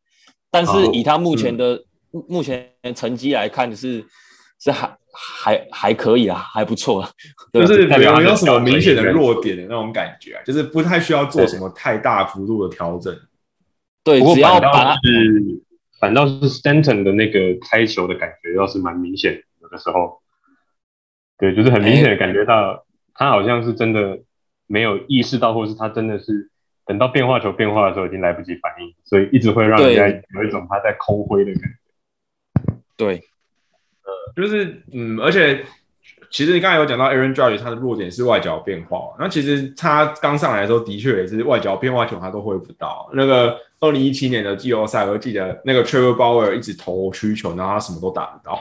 但是以他目前的、目目前的成绩来看是是还还还可以啊，还不错 <laughs> 啊。就是没有没有什么明显的弱点的那种感觉啊，就是不太需要做什么太大幅度的调整。对，不过只要反是反倒是 Stanton 的那个开球的感觉，倒是蛮明显的。有的时候，对，就是很明显的感觉到他好像是真的没有意识到，或是他真的是等到变化球变化的时候已经来不及反应，所以一直会让人家有一种他在空挥的感觉。对，就是嗯，而且其实你刚才有讲到 Aaron Judge 他的弱点是外角变化，那其实他刚上来的时候的确也是外角变化球他都挥不到。那个二零一七年的季后赛，我记得那个 Trevor Bauer 一直投曲球，然后他什么都打不到。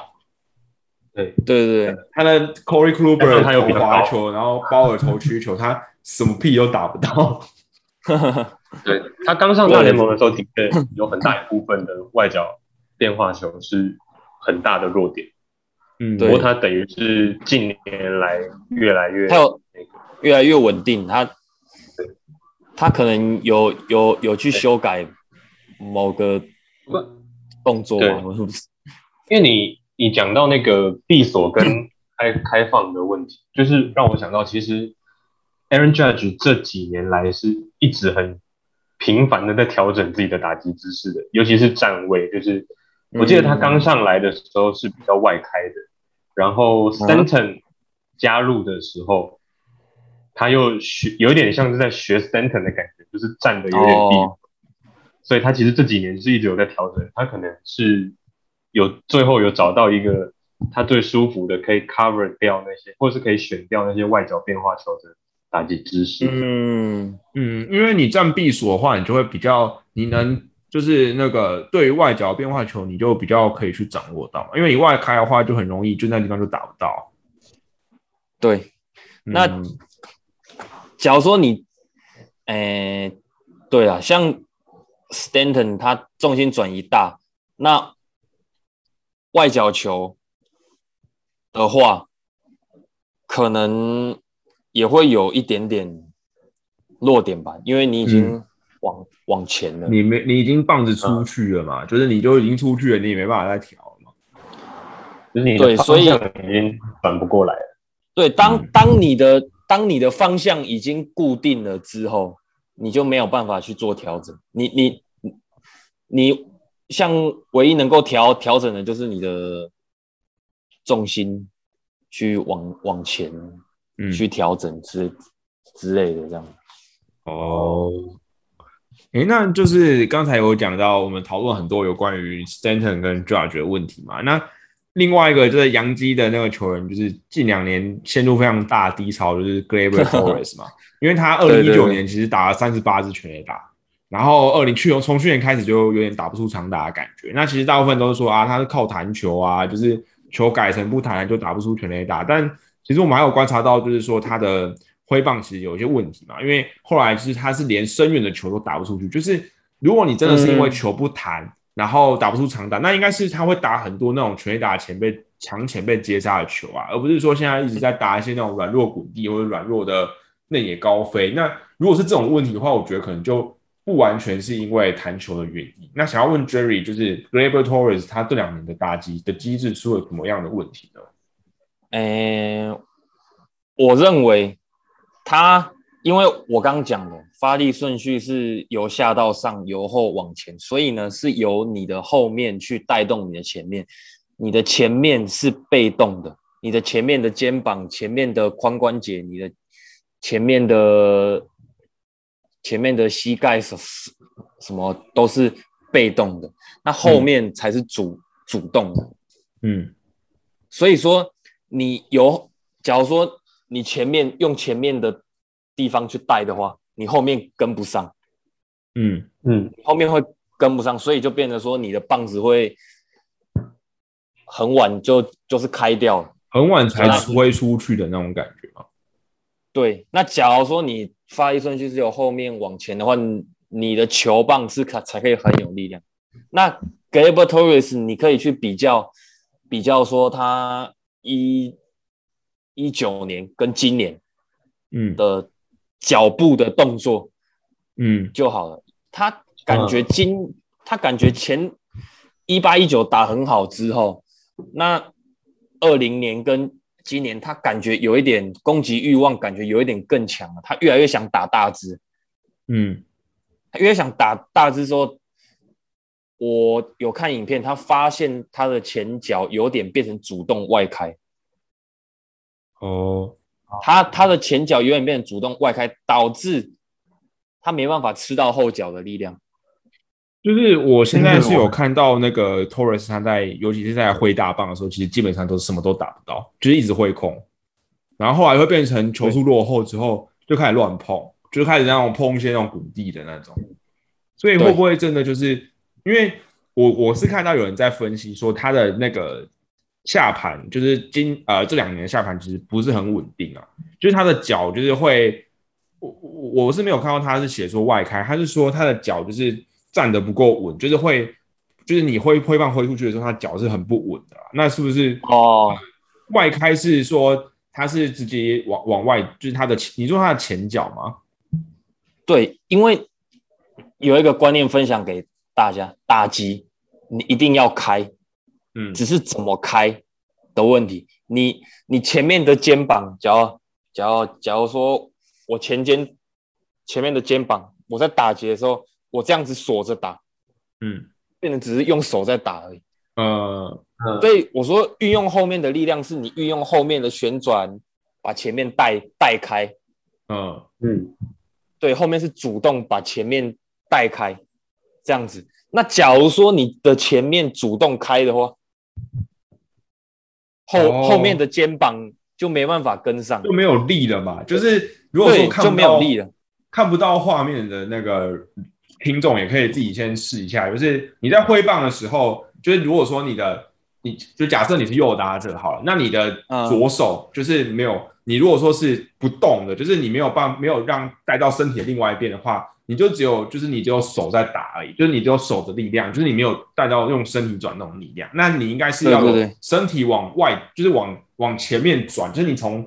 对对对对，他的 Corey Kluber 他有滑球，然后鲍尔投曲球，他什么屁都打不到。<laughs> 对他刚上大联盟的时候，的确有很大一部分的外角变化球是很大的弱点。嗯，对不过他等于是近年来越来越还有那个越来越稳定，他他可能有有有去修改某个动作对嘛，我是不是？因为你你讲到那个闭锁跟开开放的问题，就是让我想到，其实 Aaron Judge 这几年来是一直很频繁的在调整自己的打击姿势的，尤其是站位。就是我记得他刚上来的时候是比较外开的，然后 Stanton 加入的时候，他又学有点像是在学 Stanton 的感觉，就是站的有点低。哦所以他其实这几年是一直有在调整，他可能是有最后有找到一个他最舒服的，可以 cover 掉那些，或是可以选掉那些外角变化球的打击姿势。嗯，嗯，因为你站闭锁的话，你就会比较，你能就是那个对于外角变化球，你就比较可以去掌握到，因为你外开的话就很容易，就那地方就打不到。对。那嗯假如说你，诶、对啊，像 Stanton 他重心转移大，那外角球的话，可能也会有一点点弱点吧，因为你已经往、往前了。你没你已经棒子出去了嘛，就是你就已经出去了，你也没办法再调了嘛。就是你对所以已经转不过来了。对，当嗯当你的当你的方向已经固定了之后，你就没有办法去做调整。你你你像唯一能够调调整的就是你的重心去往往前嗯去调整之之类的这样。哦，诶，那就是刚才有讲到，我们讨论很多有关于 Stanton 跟 Judge 的问题嘛。那另外一个就是洋基的那个球员，就是近两年陷入非常大的低潮，就是 Gleyber <laughs> Torres 嘛，因为他二零一九年其实打了三十八支全垒打，然后二零去从去年开始就有点打不出长打的感觉。那其实大部分都是说啊，他是靠弹球啊，就是球改成不弹就打不出全垒打。但其实我们还有观察到，就是说他的挥棒其实有一些问题嘛，因为后来就是他是连深远的球都打不出去。就是如果你真的是因为球不弹，然后打不出长打，那应该是他会打很多那种全垒打前被强前被接杀的球啊，而不是说现在一直在打一些那种软弱滚地或者软弱的内野高飞。那如果是这种问题的话，我觉得可能就不完全是因为弹球的原因。那想要问 Jerry，就是 Gleyber Torres 他这两年的打击的机制出了什么样的问题呢？诶、我认为他，因为我刚刚讲的发力顺序是由下到上，由后往前，所以呢是由你的后面去带动你的前面，你的前面是被动的，你的前面的肩膀、前面的髋关节、你的前面的前面的膝盖什什么都是被动的，那后面才是主、主动的。嗯。所以说，你有，假如说你前面用前面的地方去带的话，你后面跟不上，嗯嗯，后面会跟不上，所以就变得说你的棒子会很晚就就是开掉了。很晚才挥出去的那种感觉嘛。对，那假如说你发力顺序是由后面往前的话，你你的球棒是可才可以很有力量。那 g a b r Torres 你可以去比较比较说他一一九年跟今年嗯。的脚步的动作嗯。就好了。他感觉今、他感觉前一八一九打很好之后，那二零年跟今年他感觉有一点攻击欲望，感觉有一点更强了。他越来越想打大只，嗯。他越想打大只之后，我有看影片，他发现他的前脚有点变成主动外开，哦。他他的前脚永远变成主动外开，导致他没办法吃到后脚的力量。就是我现在是有看到那个 Torres 他在，尤其是在挥大棒的时候，其实基本上都什么都打不到，就是一直挥空，然后后来会变成球速落后之后就开始乱碰，就开始那种碰一些那种谷地的那种，所以会不会真的就是因为我我是看到有人在分析说他的那个下盘就是今呃这两年的下盘其实不是很稳定啊，就是他的脚就是会我我我是没有看到他是写说外开，他是说他的脚就是。站得不够稳，就是会，就是你挥挥棒挥出去的时候，他脚是很不稳的。那是不是哦？外开是说他是直接往往外，就是他的你说他的前脚吗？对，因为有一个观念分享给大家，打击你一定要开，嗯，只是怎么开的问题。你你前面的肩膀，假如假如假如说我前肩前面的肩膀，我在打结的时候。我这样子锁着打，嗯，变成只是用手在打而已。呃，所以我说运用后面的力量，是你运用后面的旋转把前面带带开。嗯嗯，对，后面是主动把前面带开，这样子。那假如说你的前面主动开的话，后后面的肩膀就没办法跟上，就没有力了嘛。就是如果说看就没有力了，看不到画面的那个。听众也可以自己先试一下，就是你在挥棒的时候，就是如果说你的，你就假设你是右打者好了，那你的左手就是没有，你如果说是不动的，就是你没有办没有让带到身体的另外一边的话，你就只有就是你只有手在打而已，就是你只有手的力量，就是你没有带到用身体转那种力量，那你应该是要身体往外，就是往往前面转，就是你从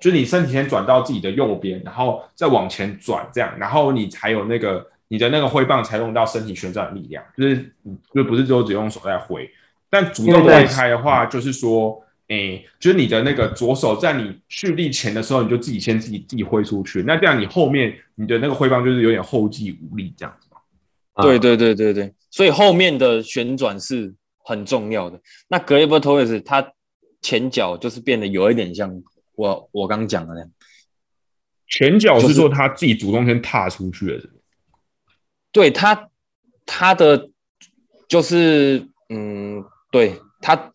就是你身体先转到自己的右边，然后再往前转这样，然后你才有那个。你的那个挥棒才用到身体旋转的力量，就是就不是说只用手在挥。但主动外开的话，就是说，哎，就是你的那个左手在你蓄力前的时候，你就自己先自己自己挥出去。那这样你后面你的那个挥棒就是有点后继无力这样子对对对对对，所以后面的旋转是很重要的。那格雷伯托也是，他前脚就是变得有一点像我我刚讲的那样。前脚是说他自己主动先踏出去了。对他，他的就是嗯，对他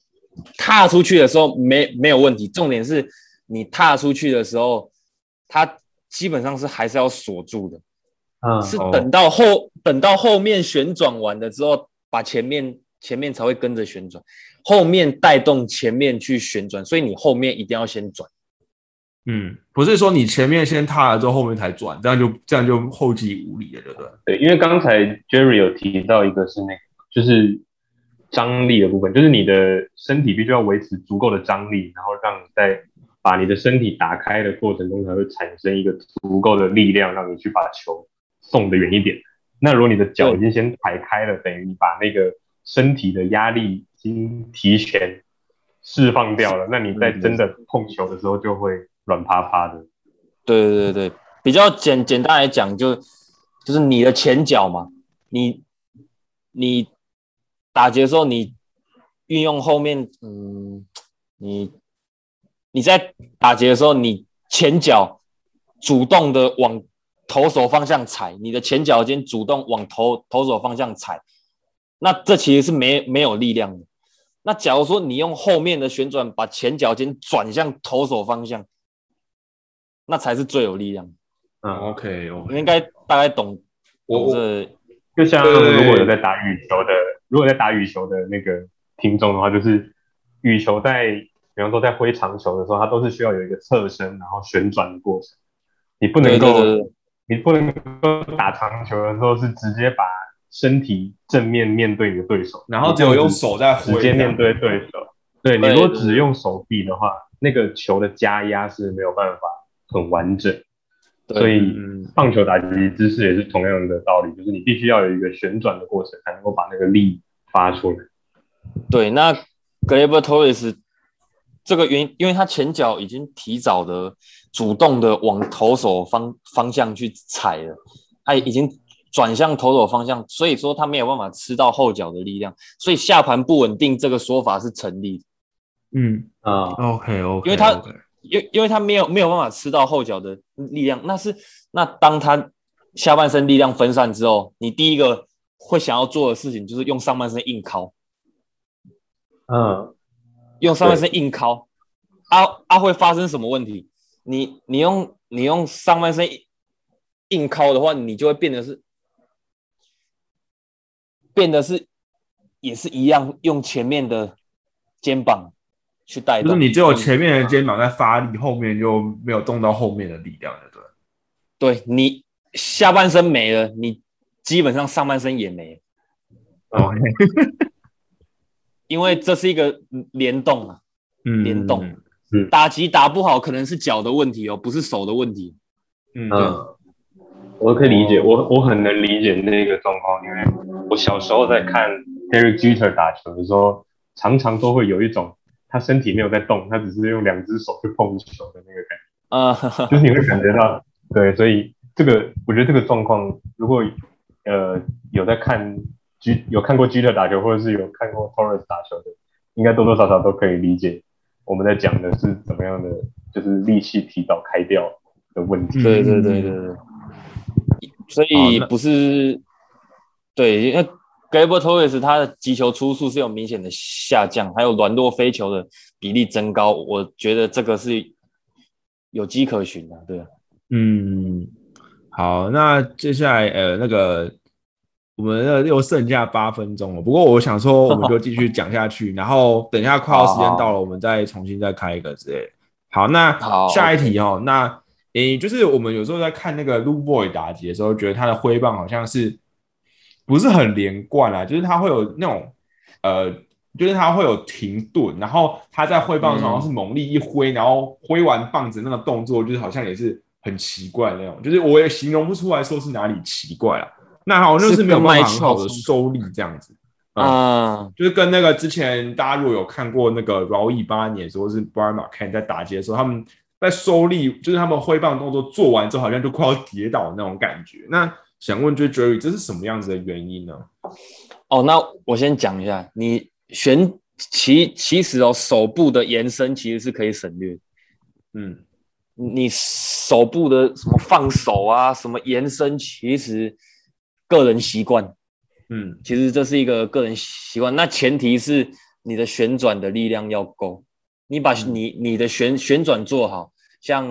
踏出去的时候没没有问题。重点是你踏出去的时候，它基本上是还是要锁住的，嗯，是等到后等到后面旋转完了之后，把前面前面才会跟着旋转，后面带动前面去旋转，所以你后面一定要先转。嗯，不是说你前面先踏了之后，后面才转，这样就这样就后继无力了，对不对？对，因为刚才 Jerry 有提到一个是那个，就是张力的部分，就是你的身体必须要维持足够的张力，然后让你在把你的身体打开的过程中，才会产生一个足够的力量，让你去把球送得远一点。那如果你的脚已经先排开了，等于你把那个身体的压力已经提前释放掉了，那你在真的碰球的时候就会。软趴趴的，对对对对，比较简简单来讲，就就是你的前脚嘛，你你打结的时候，你运用后面，嗯，你你在打结的时候，你前脚主动的往投手方向踩，你的前脚尖主动往投投手方向踩，那这其实是没没有力量的。那假如说你用后面的旋转把前脚尖转向投手方向。那才是最有力量。嗯，OK，你应该大概懂。我这就像如果有在打羽球的，如果在打羽球的那个听众的话，就是羽球在，比方说在挥长球的时候，它都是需要有一个侧身然后旋转的过程。你不能够，你不能够打长球的时候是直接把身体正面面对你的对手，然后只有用手在直接面对对手。对你如果只用手臂的话，那个球的加压是没有办法。很完整，所以棒球打击姿势也是同样的道理，就是你必须要有一个旋转的过程，才能够把那个力发出来。对，那 g l a b e Torres 这个原因，因为他前脚已经提早的主动的往投手方方向去踩了，他已经转向投手方向，所以说他没有办法吃到后脚的力量，所以下盘不稳定这个说法是成立。嗯啊，OK OK，因为他。因因为他没有没有办法吃到后脚的力量，那是那当他下半身力量分散之后，你第一个会想要做的事情就是用上半身硬靠，嗯，用上半身硬靠，啊啊会发生什么问题？你你用你用上半身硬靠的话，你就会变得是变得是也是一样用前面的肩膀去带动，就是你只有前面的肩膀在发力，后面就没有动到后面的力量，对不对？对你下半身没了，你基本上上半身也没了，哦，因为这是一个联动啊，嗯联动，嗯打击打不好可能是脚的问题哦，不是手的问题。嗯嗯，我可以理解，我我很能理解那个状况，因为我小时候在看 Derek Jeter 打球的时候，常常都会有一种他身体没有在动，他只是用两只手去碰球的那个感觉啊、觉，<laughs> 就是你会感觉到，对，所以这个我觉得这个状况，如果呃有在看 G 有看过 Jeter 打球，或者是有看过 Torres 打球的，应该多多少少都可以理解我们在讲的是怎么样的，就是力气提早开掉的问题。对对对对对，所以不是对，因为 Gabriel Torres 他的击球出速是有明显的下降，还有软落飞球的比例增高，我觉得这个是有迹可循的，对啊。嗯，好，那接下来呃那个我们那又剩下八分钟了，不过我想说我们就继续讲下去，然后等一下快要时间到了，我们再重新再开一个之类。好，那好下一题哦，那诶就是我们有时候在看那个 Lu Boy 打击的时候，觉得他的挥棒好像是不是很连贯啊，就是他会有那种呃。就是他会有停顿，然后他在挥棒的时候是猛力一挥，然后挥完棒子那个动作，就是好像也是很奇怪那种，就是我也形容不出来说是哪里奇怪啊。那好像就是没有办法很好的收力这样子，嗯啊，就是跟那个之前大家如果有看过那个饶毅八年，或是 Brian McCann 在打击的时候，他们在收力，就是他们挥棒动作做完之后，好像就快要跌倒那种感觉。那想问，就是 Jerry，这是什么样子的原因呢？哦，那我先讲一下，你旋其其实哦，手部的延伸其实是可以省略。嗯你手部的什么放手啊，什么延伸，其实个人习惯，嗯其实这是一个个人习惯。那前提是你的旋转的力量要够，你把嗯你你的旋旋转做好，像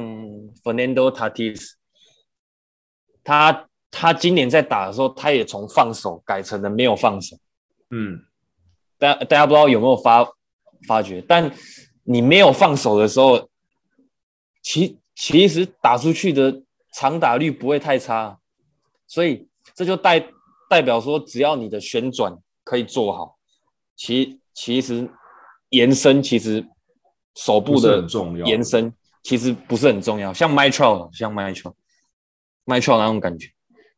Fernando Tatis，他他今年在打的时候，他也从放手改成了没有放手。嗯大大家不知道有没有发发觉，但你没有放手的时候，其其实打出去的长打率不会太差，所以这就代代表说，只要你的旋转可以做好，其其实延伸其实手部的延伸其实不是很重要，像 m y t r o 像 m y t r o m y t r o 那种感觉。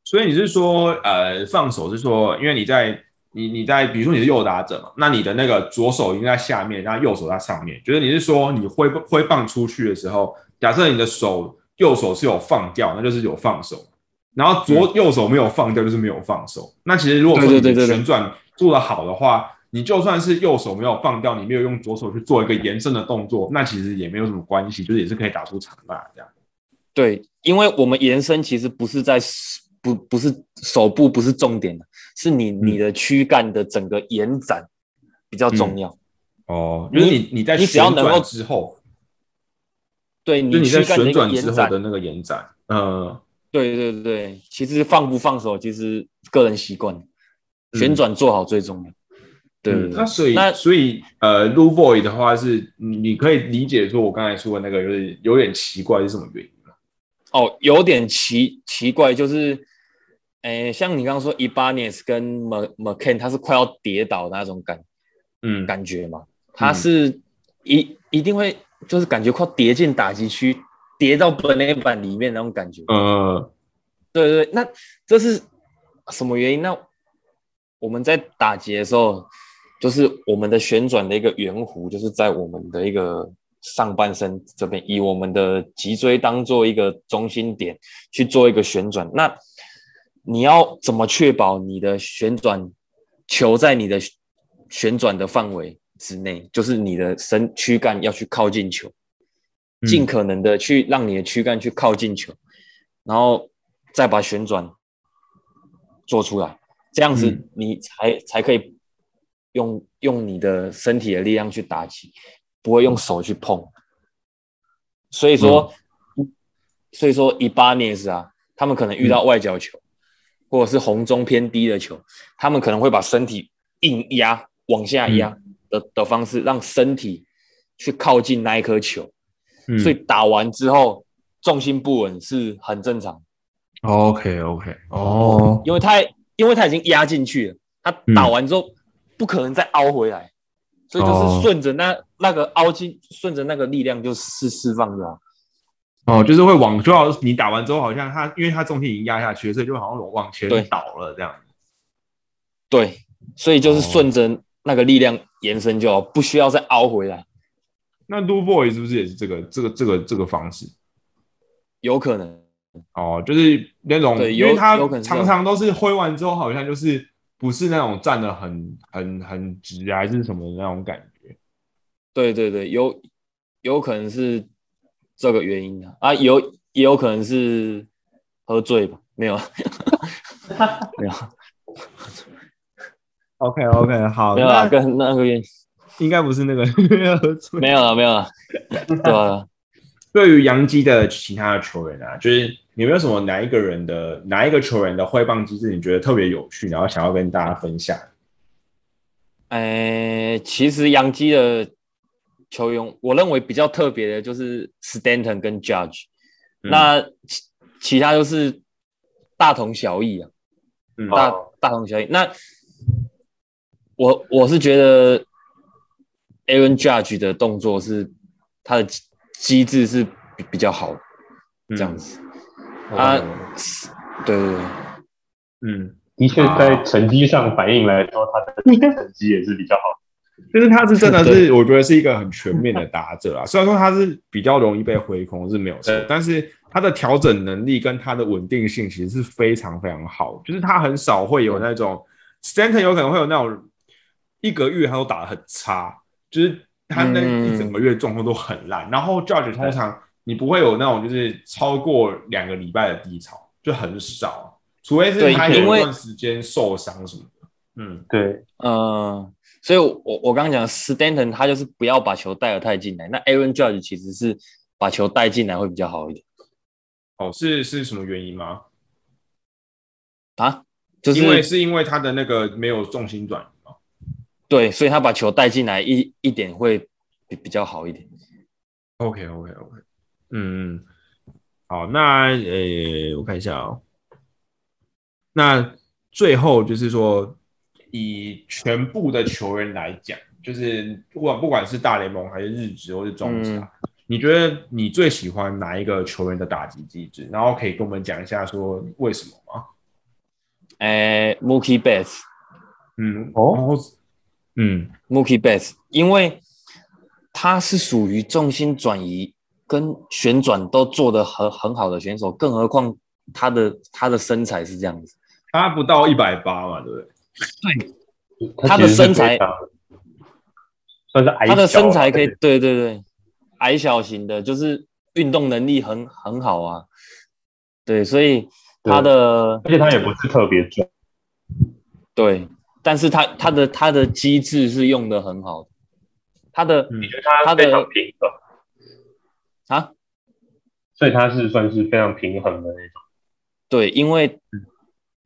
所以你是说，呃，放手是说，因为你在你你在，比如说你是右打者嘛，那你的那个左手应该在下面，然后右手在上面，就是你是说你挥挥棒出去的时候，假设你的手右手是有放掉，那就是有放手，然后左、右手没有放掉，就是没有放手。那其实如果说你旋转做得好的话，你就算是右手没有放掉，你没有用左手去做一个延伸的动作，那其实也没有什么关系，就是也是可以打出长打这样。对，因为我们延伸其实不是在不不是手部不是重点的，是你你的躯干的整个延展比较重要。哦，因为你你在你只要能够之后。对就你在旋转之后的那个延展，嗯，对对对，其实放不放手，其实个人习惯，旋转做好最重要。对对对嗯那所以那所以呃 l u void 的话是，你你可以理解说我刚才说的那个有点有点奇怪是什么原因吗？哦，有点奇奇怪，就是，诶，像你刚刚说 e a n e s 跟 M McCann，他是快要跌倒的那种感嗯，感觉嘛，他是一一定会就是感觉快跌进打击区，跌到本垒板里面那种感觉。嗯，对对，对那这是什么原因？那我们在打结的时候，就是我们的旋转的一个圆弧，就是在我们的一个上半身这边，以我们的脊椎当做一个中心点去做一个旋转。那你要怎么确保你的旋转球在你的旋转的范围之内？就是你的身躯干要去靠近球，嗯尽可能的去让你的躯干去靠近球，然后再把旋转做出来，这样子嗯你才、才可以用用你的身体的力量去打击，不会用手去碰。所以说，所以说 a n e z 啊，他们可能遇到外角球，或者是红中偏低的球，他们可能会把身体硬压往下压的、的方式，让身体去靠近那一颗球。嗯。所以打完之后重心不稳是很正常，OK OK 哦，因为他因为他已经压进去了，他打完之后不可能再凹回来，所以就哦。是顺着那那个凹进，顺着那个力量就是释放的、啊。哦，就是会往，就好你打完之后，好像他因为他重心已经压下去，所以就好像往前倒了这样。对，所以就是哦顺着那个力量延伸就好，不需要再凹回来，那 Lu Boy 是不是也是这个这个这个这个方式？有可能。哦，就是那种，因为他有可能是这样常常都是挥完之后，好像就是不是那种站的很很很直啊还是什么的那种感觉。对对对，有有可能是这个原因啊，啊有也有可能是喝醉吧，没有，没有，OK OK，好，没有啊，那跟那个原因应该不是那个喝醉。没有了，没有了，<laughs> 对啊。对于杨基的其他的球员啊，就是有没有什么哪一个人的哪一个球员的挥棒机制你觉得特别有趣，然后想要跟大家分享？呃，其实杨基的球员，我认为比较特别的就是 Stanton 跟 Judge，、嗯。那其其他都是大同小异啊，嗯。大哦。大同小异。那我我是觉得 Aaron Judge 的动作是他的机机制是比比较好的，这样子。啊哦对对对，嗯，的确在成绩上反映来说，他的 <laughs> 成绩也是比较好。就是他是真的是，<laughs> 我觉得是一个很全面的打者啊。<laughs> 虽然说他是比较容易被挥空是没有错，但是他的调整能力跟他的稳定性其实是非常非常好。就是他很少会有那种 Stanton 有可能会有那种一个月他都打得很差，就是他那嗯一整个月状况都很烂。然后 Judge 通常你不会有那种就是超过两个礼拜的低潮，就很少，除非是他有因为一段时间受伤什么的。嗯对，嗯，所以我我刚刚讲 Stanton 他就是不要把球带得太进来，那 Aaron Judge 其实是把球带进来会比较好一点哦，是是什么原因吗？啊，就是因为是因为他的那个没有重心转移吗。对，所以他把球带进来一一点会比比较好一点。OK OK OK，嗯嗯，好，那呃，我看一下哦。那最后就是说，以全部的球员来讲，就是不管不管是大联盟还是日职或是中职啊，你觉得你最喜欢哪一个球员的打击机制？然后可以跟我们讲一下说为什么吗？哎，Mookie Betts，Mookie 嗯，哦然后嗯 Betts，因为他是属于重心转移跟旋转都做得很很好的选手，更何况他的他的身材是这样子，他不到一百八嘛，对不对？他的身材算是矮他的身材可以，对。对对，矮小型的，就是运动能力很很好啊。对，所以他的而且他也不是特别壮。对，但是他他的他的机制是用的很好的，他的、嗯。你觉得他他的非常平衡，啊，所以他是算是非常平衡的那种。对，因为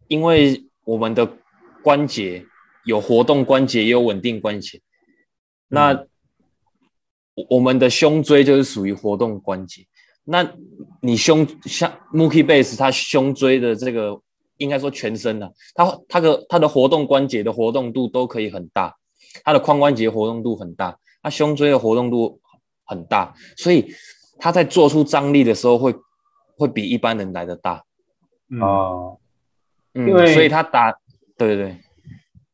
因为我们的关节有活动关节，也有稳定关节，那我我们的胸椎就是属于活动关节。那你胸像 Mookie Base，他胸椎的这个应该说全身的、他他的他的活动关节的活动度都可以很大，他的髋关节活动度很大，他胸椎的活动度很大，所以他在做出张力的时候会会比一般人来的大。嗯，因为所以他打，对对对，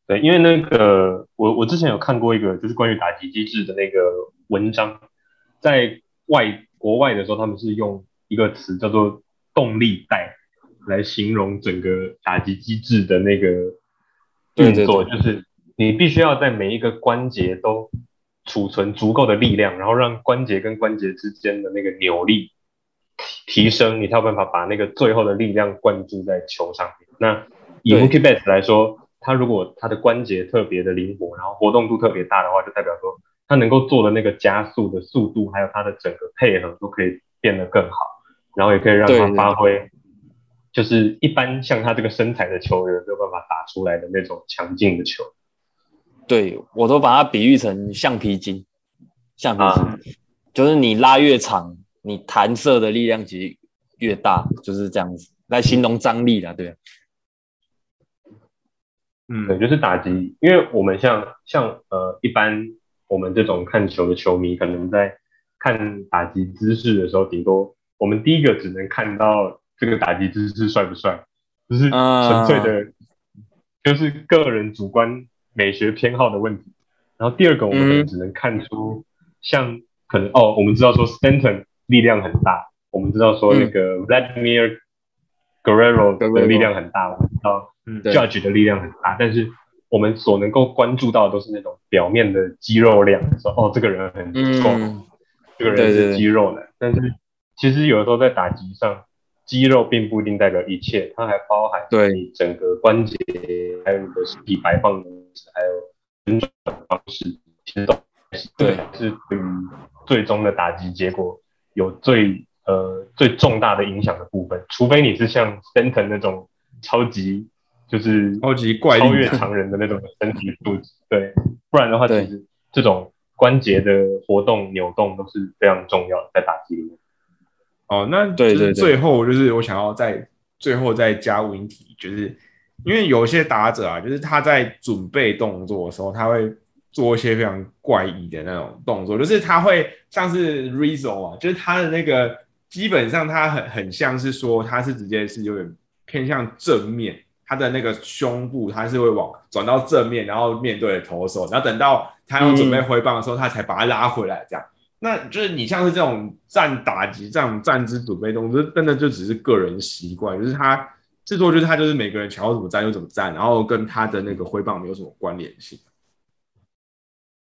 对，因为那个我我之前有看过一个就是关于打击机制的那个文章，在外国外的时候，他们是用一个词叫做动力带来形容整个打击机制的那个运作，对对就是你必须要在每一个关节都储存足够的力量，然后让关节跟关节之间的那个扭力提提升，你才有办法把那个最后的力量灌注在球上面。那以对 Mookie Betts 来说，他如果他的关节特别的灵活，然后活动度特别大的话，就代表说他能够做的那个加速的速度，还有他的整个配合都可以变得更好，然后也可以让他发挥，就是一般像他这个身材的球员没有办法打出来的那种强劲的球。对我都把它比喻成橡皮筋，橡皮筋、啊就是你拉越长，你弹射的力量其实越大，就是这样子来形容张力的，对。嗯对，就是打击，因为我们像像呃一般我们这种看球的球迷，可能在看打击姿势的时候，顶多我们第一个只能看到这个打击姿势帅不帅，就是纯粹的，就是个人主观美学偏好的问题。然后第二个，我们可能嗯只能看出像可能哦，我们知道说 Stanton 力量很大，我们知道说那个 Vladimir Guerrero 的力量很大，我们知道。Judge 的力量很大，但是我们所能够关注到的都是那种表面的肌肉量，说哦这个人很够，嗯，这个人是肌肉男。但是其实有的时候在打击上，肌肉并不一定代表一切，它还包含对。你整个关节，还有你的身体摆放的，还有旋转的方式，其实都是对。是对于最终的打击结果有最呃最重大的影响的部分。除非你是像 Stanton 那种超级就是超级怪力超越常人的那种身体素质，对，不然的话，其实这种关节的活动扭动都是非常重要的，在打击里面。哦，那就是对对。对最后就是我想要在最后再加问一题，就是因为有些打者啊，就是他在准备动作的时候，他会做一些非常怪异的那种动作，就是他会像是 Rizzo 啊，就是他的那个基本上他很很像是说他是直接是有点偏向正面，他的那个胸部他是会往转到正面，然后面对投手，然后等到他要准备挥棒的时候，他才把他拉回来这样。那就是你像是这种站打击、这种站姿准备动作，真的就只是个人习惯，就是他制作就是他就是每个人想要怎么站就怎么站，然后跟他的那个挥棒没有什么关联性。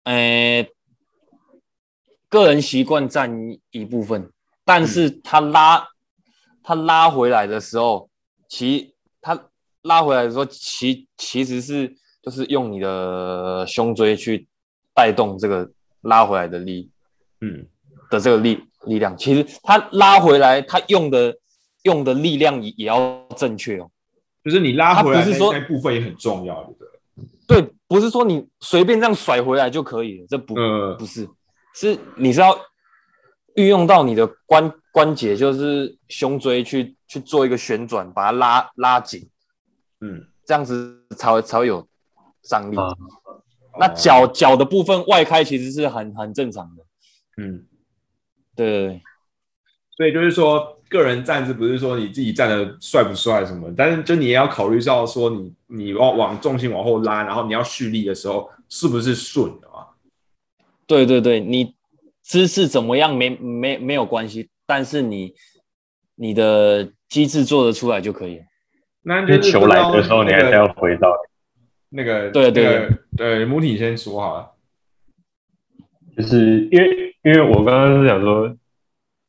呃，个人习惯占一部分，但是他拉、他拉回来的时候，其他拉回来的时候，其其实是就是用你的胸椎去带动这个拉回来的力嗯，的这个力力量。其实它拉回来，它用的用的力量也也要正确哦。就是你拉回来不是说那部分也很重要，对不对？对，不是说你随便这样甩回来就可以了，这不、呃不是，是你是要运用到你的关关节，就是胸椎去去做一个旋转，把它拉拉紧，嗯，这样子才会才会有张力。啊。那脚脚的部分外开其实是很很正常的，嗯，对对对。所以就是说，个人站姿不是说你自己站的帅不帅什么，但是就你也要考虑到说你你要往重心往后拉，然后你要蓄力的时候是不是顺的啊？对对对，你姿势怎么样没没没有关系，但是你你的机制做得出来就可以了。那就是球来的时候，你还是要回到，那个对对那个对，母体先说好了。就是因为因为我刚刚是想说，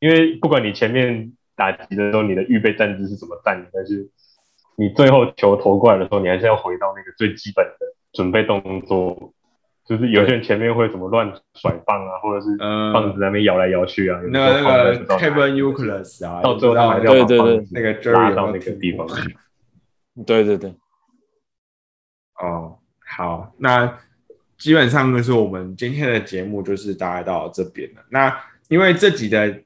因为不管你前面打击的时候，你的预备站姿是怎么站的，但是你最后球投过来的时候，你还是要回到那个最基本的准备动作。就是有些人前面会怎么乱甩棒啊，或者是嗯棒子在那边摇来摇去啊，有那个那个 Kevin Euclid 啊，到最后他还是要把对对对棒子那个 Jerry 拉到那个地方过。对对对，哦，好，那基本上就是我们今天的节目就是大概到这边了。那因为这集的，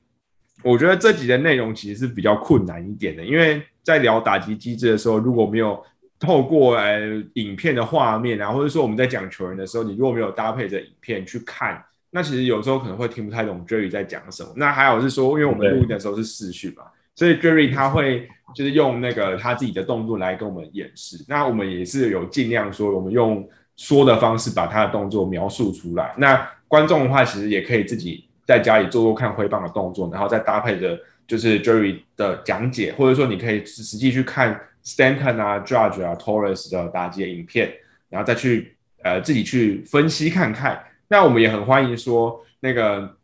我觉得这集的内容其实是比较困难一点的，因为在聊打击机制的时候，如果没有透过呃影片的画面啊，或者说我们在讲球员的时候，你如果没有搭配着影片去看，那其实有时候可能会听不太懂 Jerry 在讲什么。那还有是说，因为我们对录音的时候是视讯嘛，所以 Jerry 他会就是用那个他自己的动作来跟我们演示。那我们也是有尽量说，我们用说的方式把他的动作描述出来。那观众的话，其实也可以自己在家里做做看挥棒的动作，然后再搭配着就是 Jerry 的讲解，或者说你可以实际去看 Stanton 啊、Judge 啊、Torres 的打击的影片，然后再去呃自己去分析看看。那我们也很欢迎说那个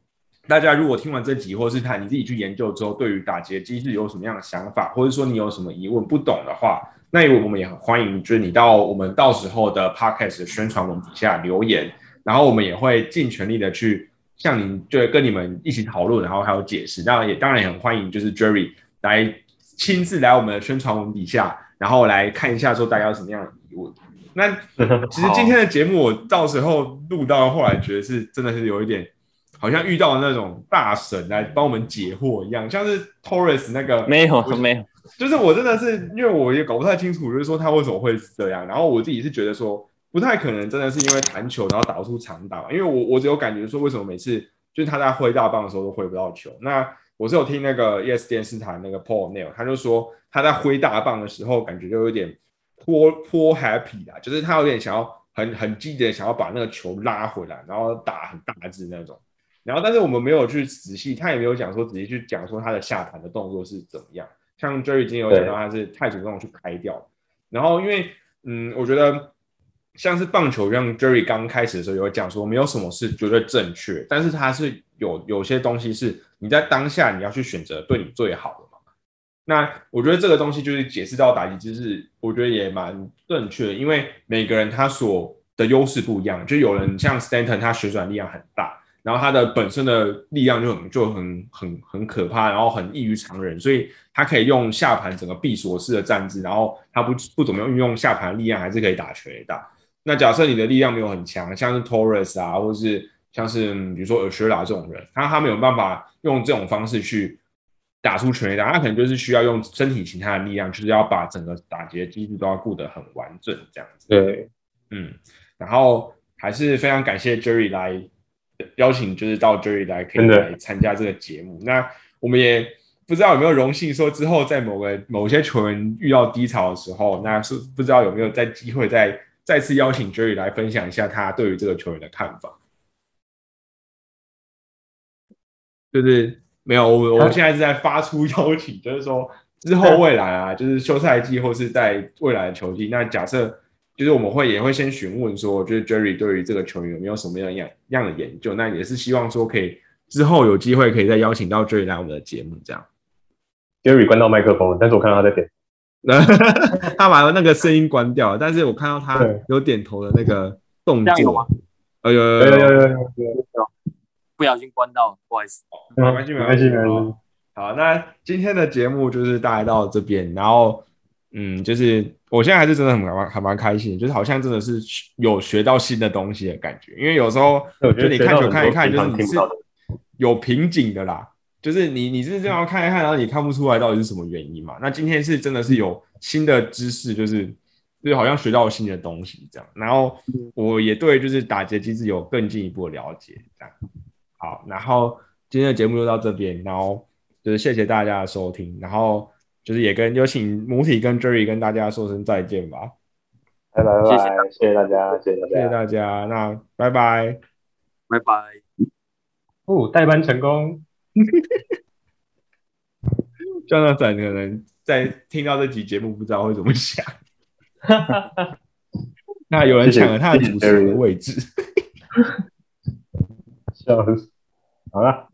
大家如果听完这集，或是他你自己去研究之后，对于打劫机制有什么样的想法，或者说你有什么疑问不懂的话，那我们也很欢迎，就是你到我们到时候的 podcast 宣传文底下留言，然后我们也会尽全力的去向您，就跟你们一起讨论，然后还有解释。当然也当然也很欢迎，就是 Jerry 来亲自来我们的宣传文底下，然后来看一下说大家有什么样的疑问。那其实今天的节目，我到时候录到后来，觉得是真的是有一点，好像遇到那种大神来帮我们解惑一样，像是 Torres 那个没有没有，就是我真的是因为我也搞不太清楚，就是说他为什么会这样。然后我自己是觉得说，不太可能真的是因为弹球然后打不出长打，因为我我只有感觉说，为什么每次就是他在挥大棒的时候都挥不到球。那我是有听那个 Yes 电视台那个 Paul Neil，他就说他在挥大棒的时候，感觉就有点。颇颇 happy 啦，就是他有点想要很很积极的想要把那个球拉回来，然后打很大字那种。然后，但是我们没有去仔细，他也没有讲说仔细去讲说他的下盘的动作是怎么样。像 Jerry 今天有讲到他是太主动去开掉。然后，因为嗯，我觉得像是棒球，像 Jerry 刚开始的时候有讲说没有什么是绝对正确，但是他是有有些东西是你在当下你要去选择对你最好的嘛。那我觉得这个东西就是解释到打击机制，我觉得也蛮正确的，因为每个人他所的优势不一样，就有人像 Stanton，他旋转力量很大，然后他的本身的力量就很就很很很可怕，然后很异于常人，所以他可以用下盘整个闭锁式的站姿，然后他不不怎么运用下盘力量，还是可以打全垒打。那假设你的力量没有很强，像是 Torres 啊，或是像是比如说 a s h e r a 这种人，他他没有办法用这种方式去。打出全垒打，他可能就是需要用身体形态的力量，就是要把整个打劫机制都要顾得很完整，这样子。对，嗯，然后还是非常感谢 Jerry 来邀请，就是到 Jerry 来可以来参加这个节目。那我们也不知道有没有荣幸说之后在某个某些球员遇到低潮的时候，那是不知道有没有在机会再再次邀请 Jerry 来分享一下他对于这个球员的看法，就是。没有，我我现在是在发出邀请，就是说之后未来啊，就是休赛季或是在未来的球季，那假设就是我们会也会先询问说，就是 Jerry 对于这个球员有没有什么样样样的研究，那也是希望说可以之后有机会可以再邀请到 Jerry 来我们的节目这样。Jerry 关到麦克风，但是我看到他在点，<laughs> 他把那个声音关掉了，但是我看到他有点头的那个动作，哎呦呦呦呦呦呦。不小心关到，不好意思。没关系，没关系，没关系。好，那今天的节目就是大概到这边，然后，嗯，就是我现在还是真的很蛮还蛮开心，就是好像真的是有学到新的东西的感觉。因为有时候我觉得你看球看一看，就是你是有瓶颈的啦，就是你你是这样看一看，然后你看不出来到底是什么原因嘛。那今天是真的是有新的知识，就是就是好像学到新的东西这样。然后我也对就是打劫机制有更进一步的了解这样。好，然后今天的节目就到这边，然后就是谢谢大家的收听，然后就是也跟有请母体跟 Jerry 跟大家说声再见吧，拜拜拜拜，谢谢大家，谢谢大家，谢谢大家，那拜拜，拜拜，哦，代班成功，江大仔可能在听到这集节目不知道会怎么想，<laughs> 那有人抢了他的主持人的位置。<laughs> 笑死。好了。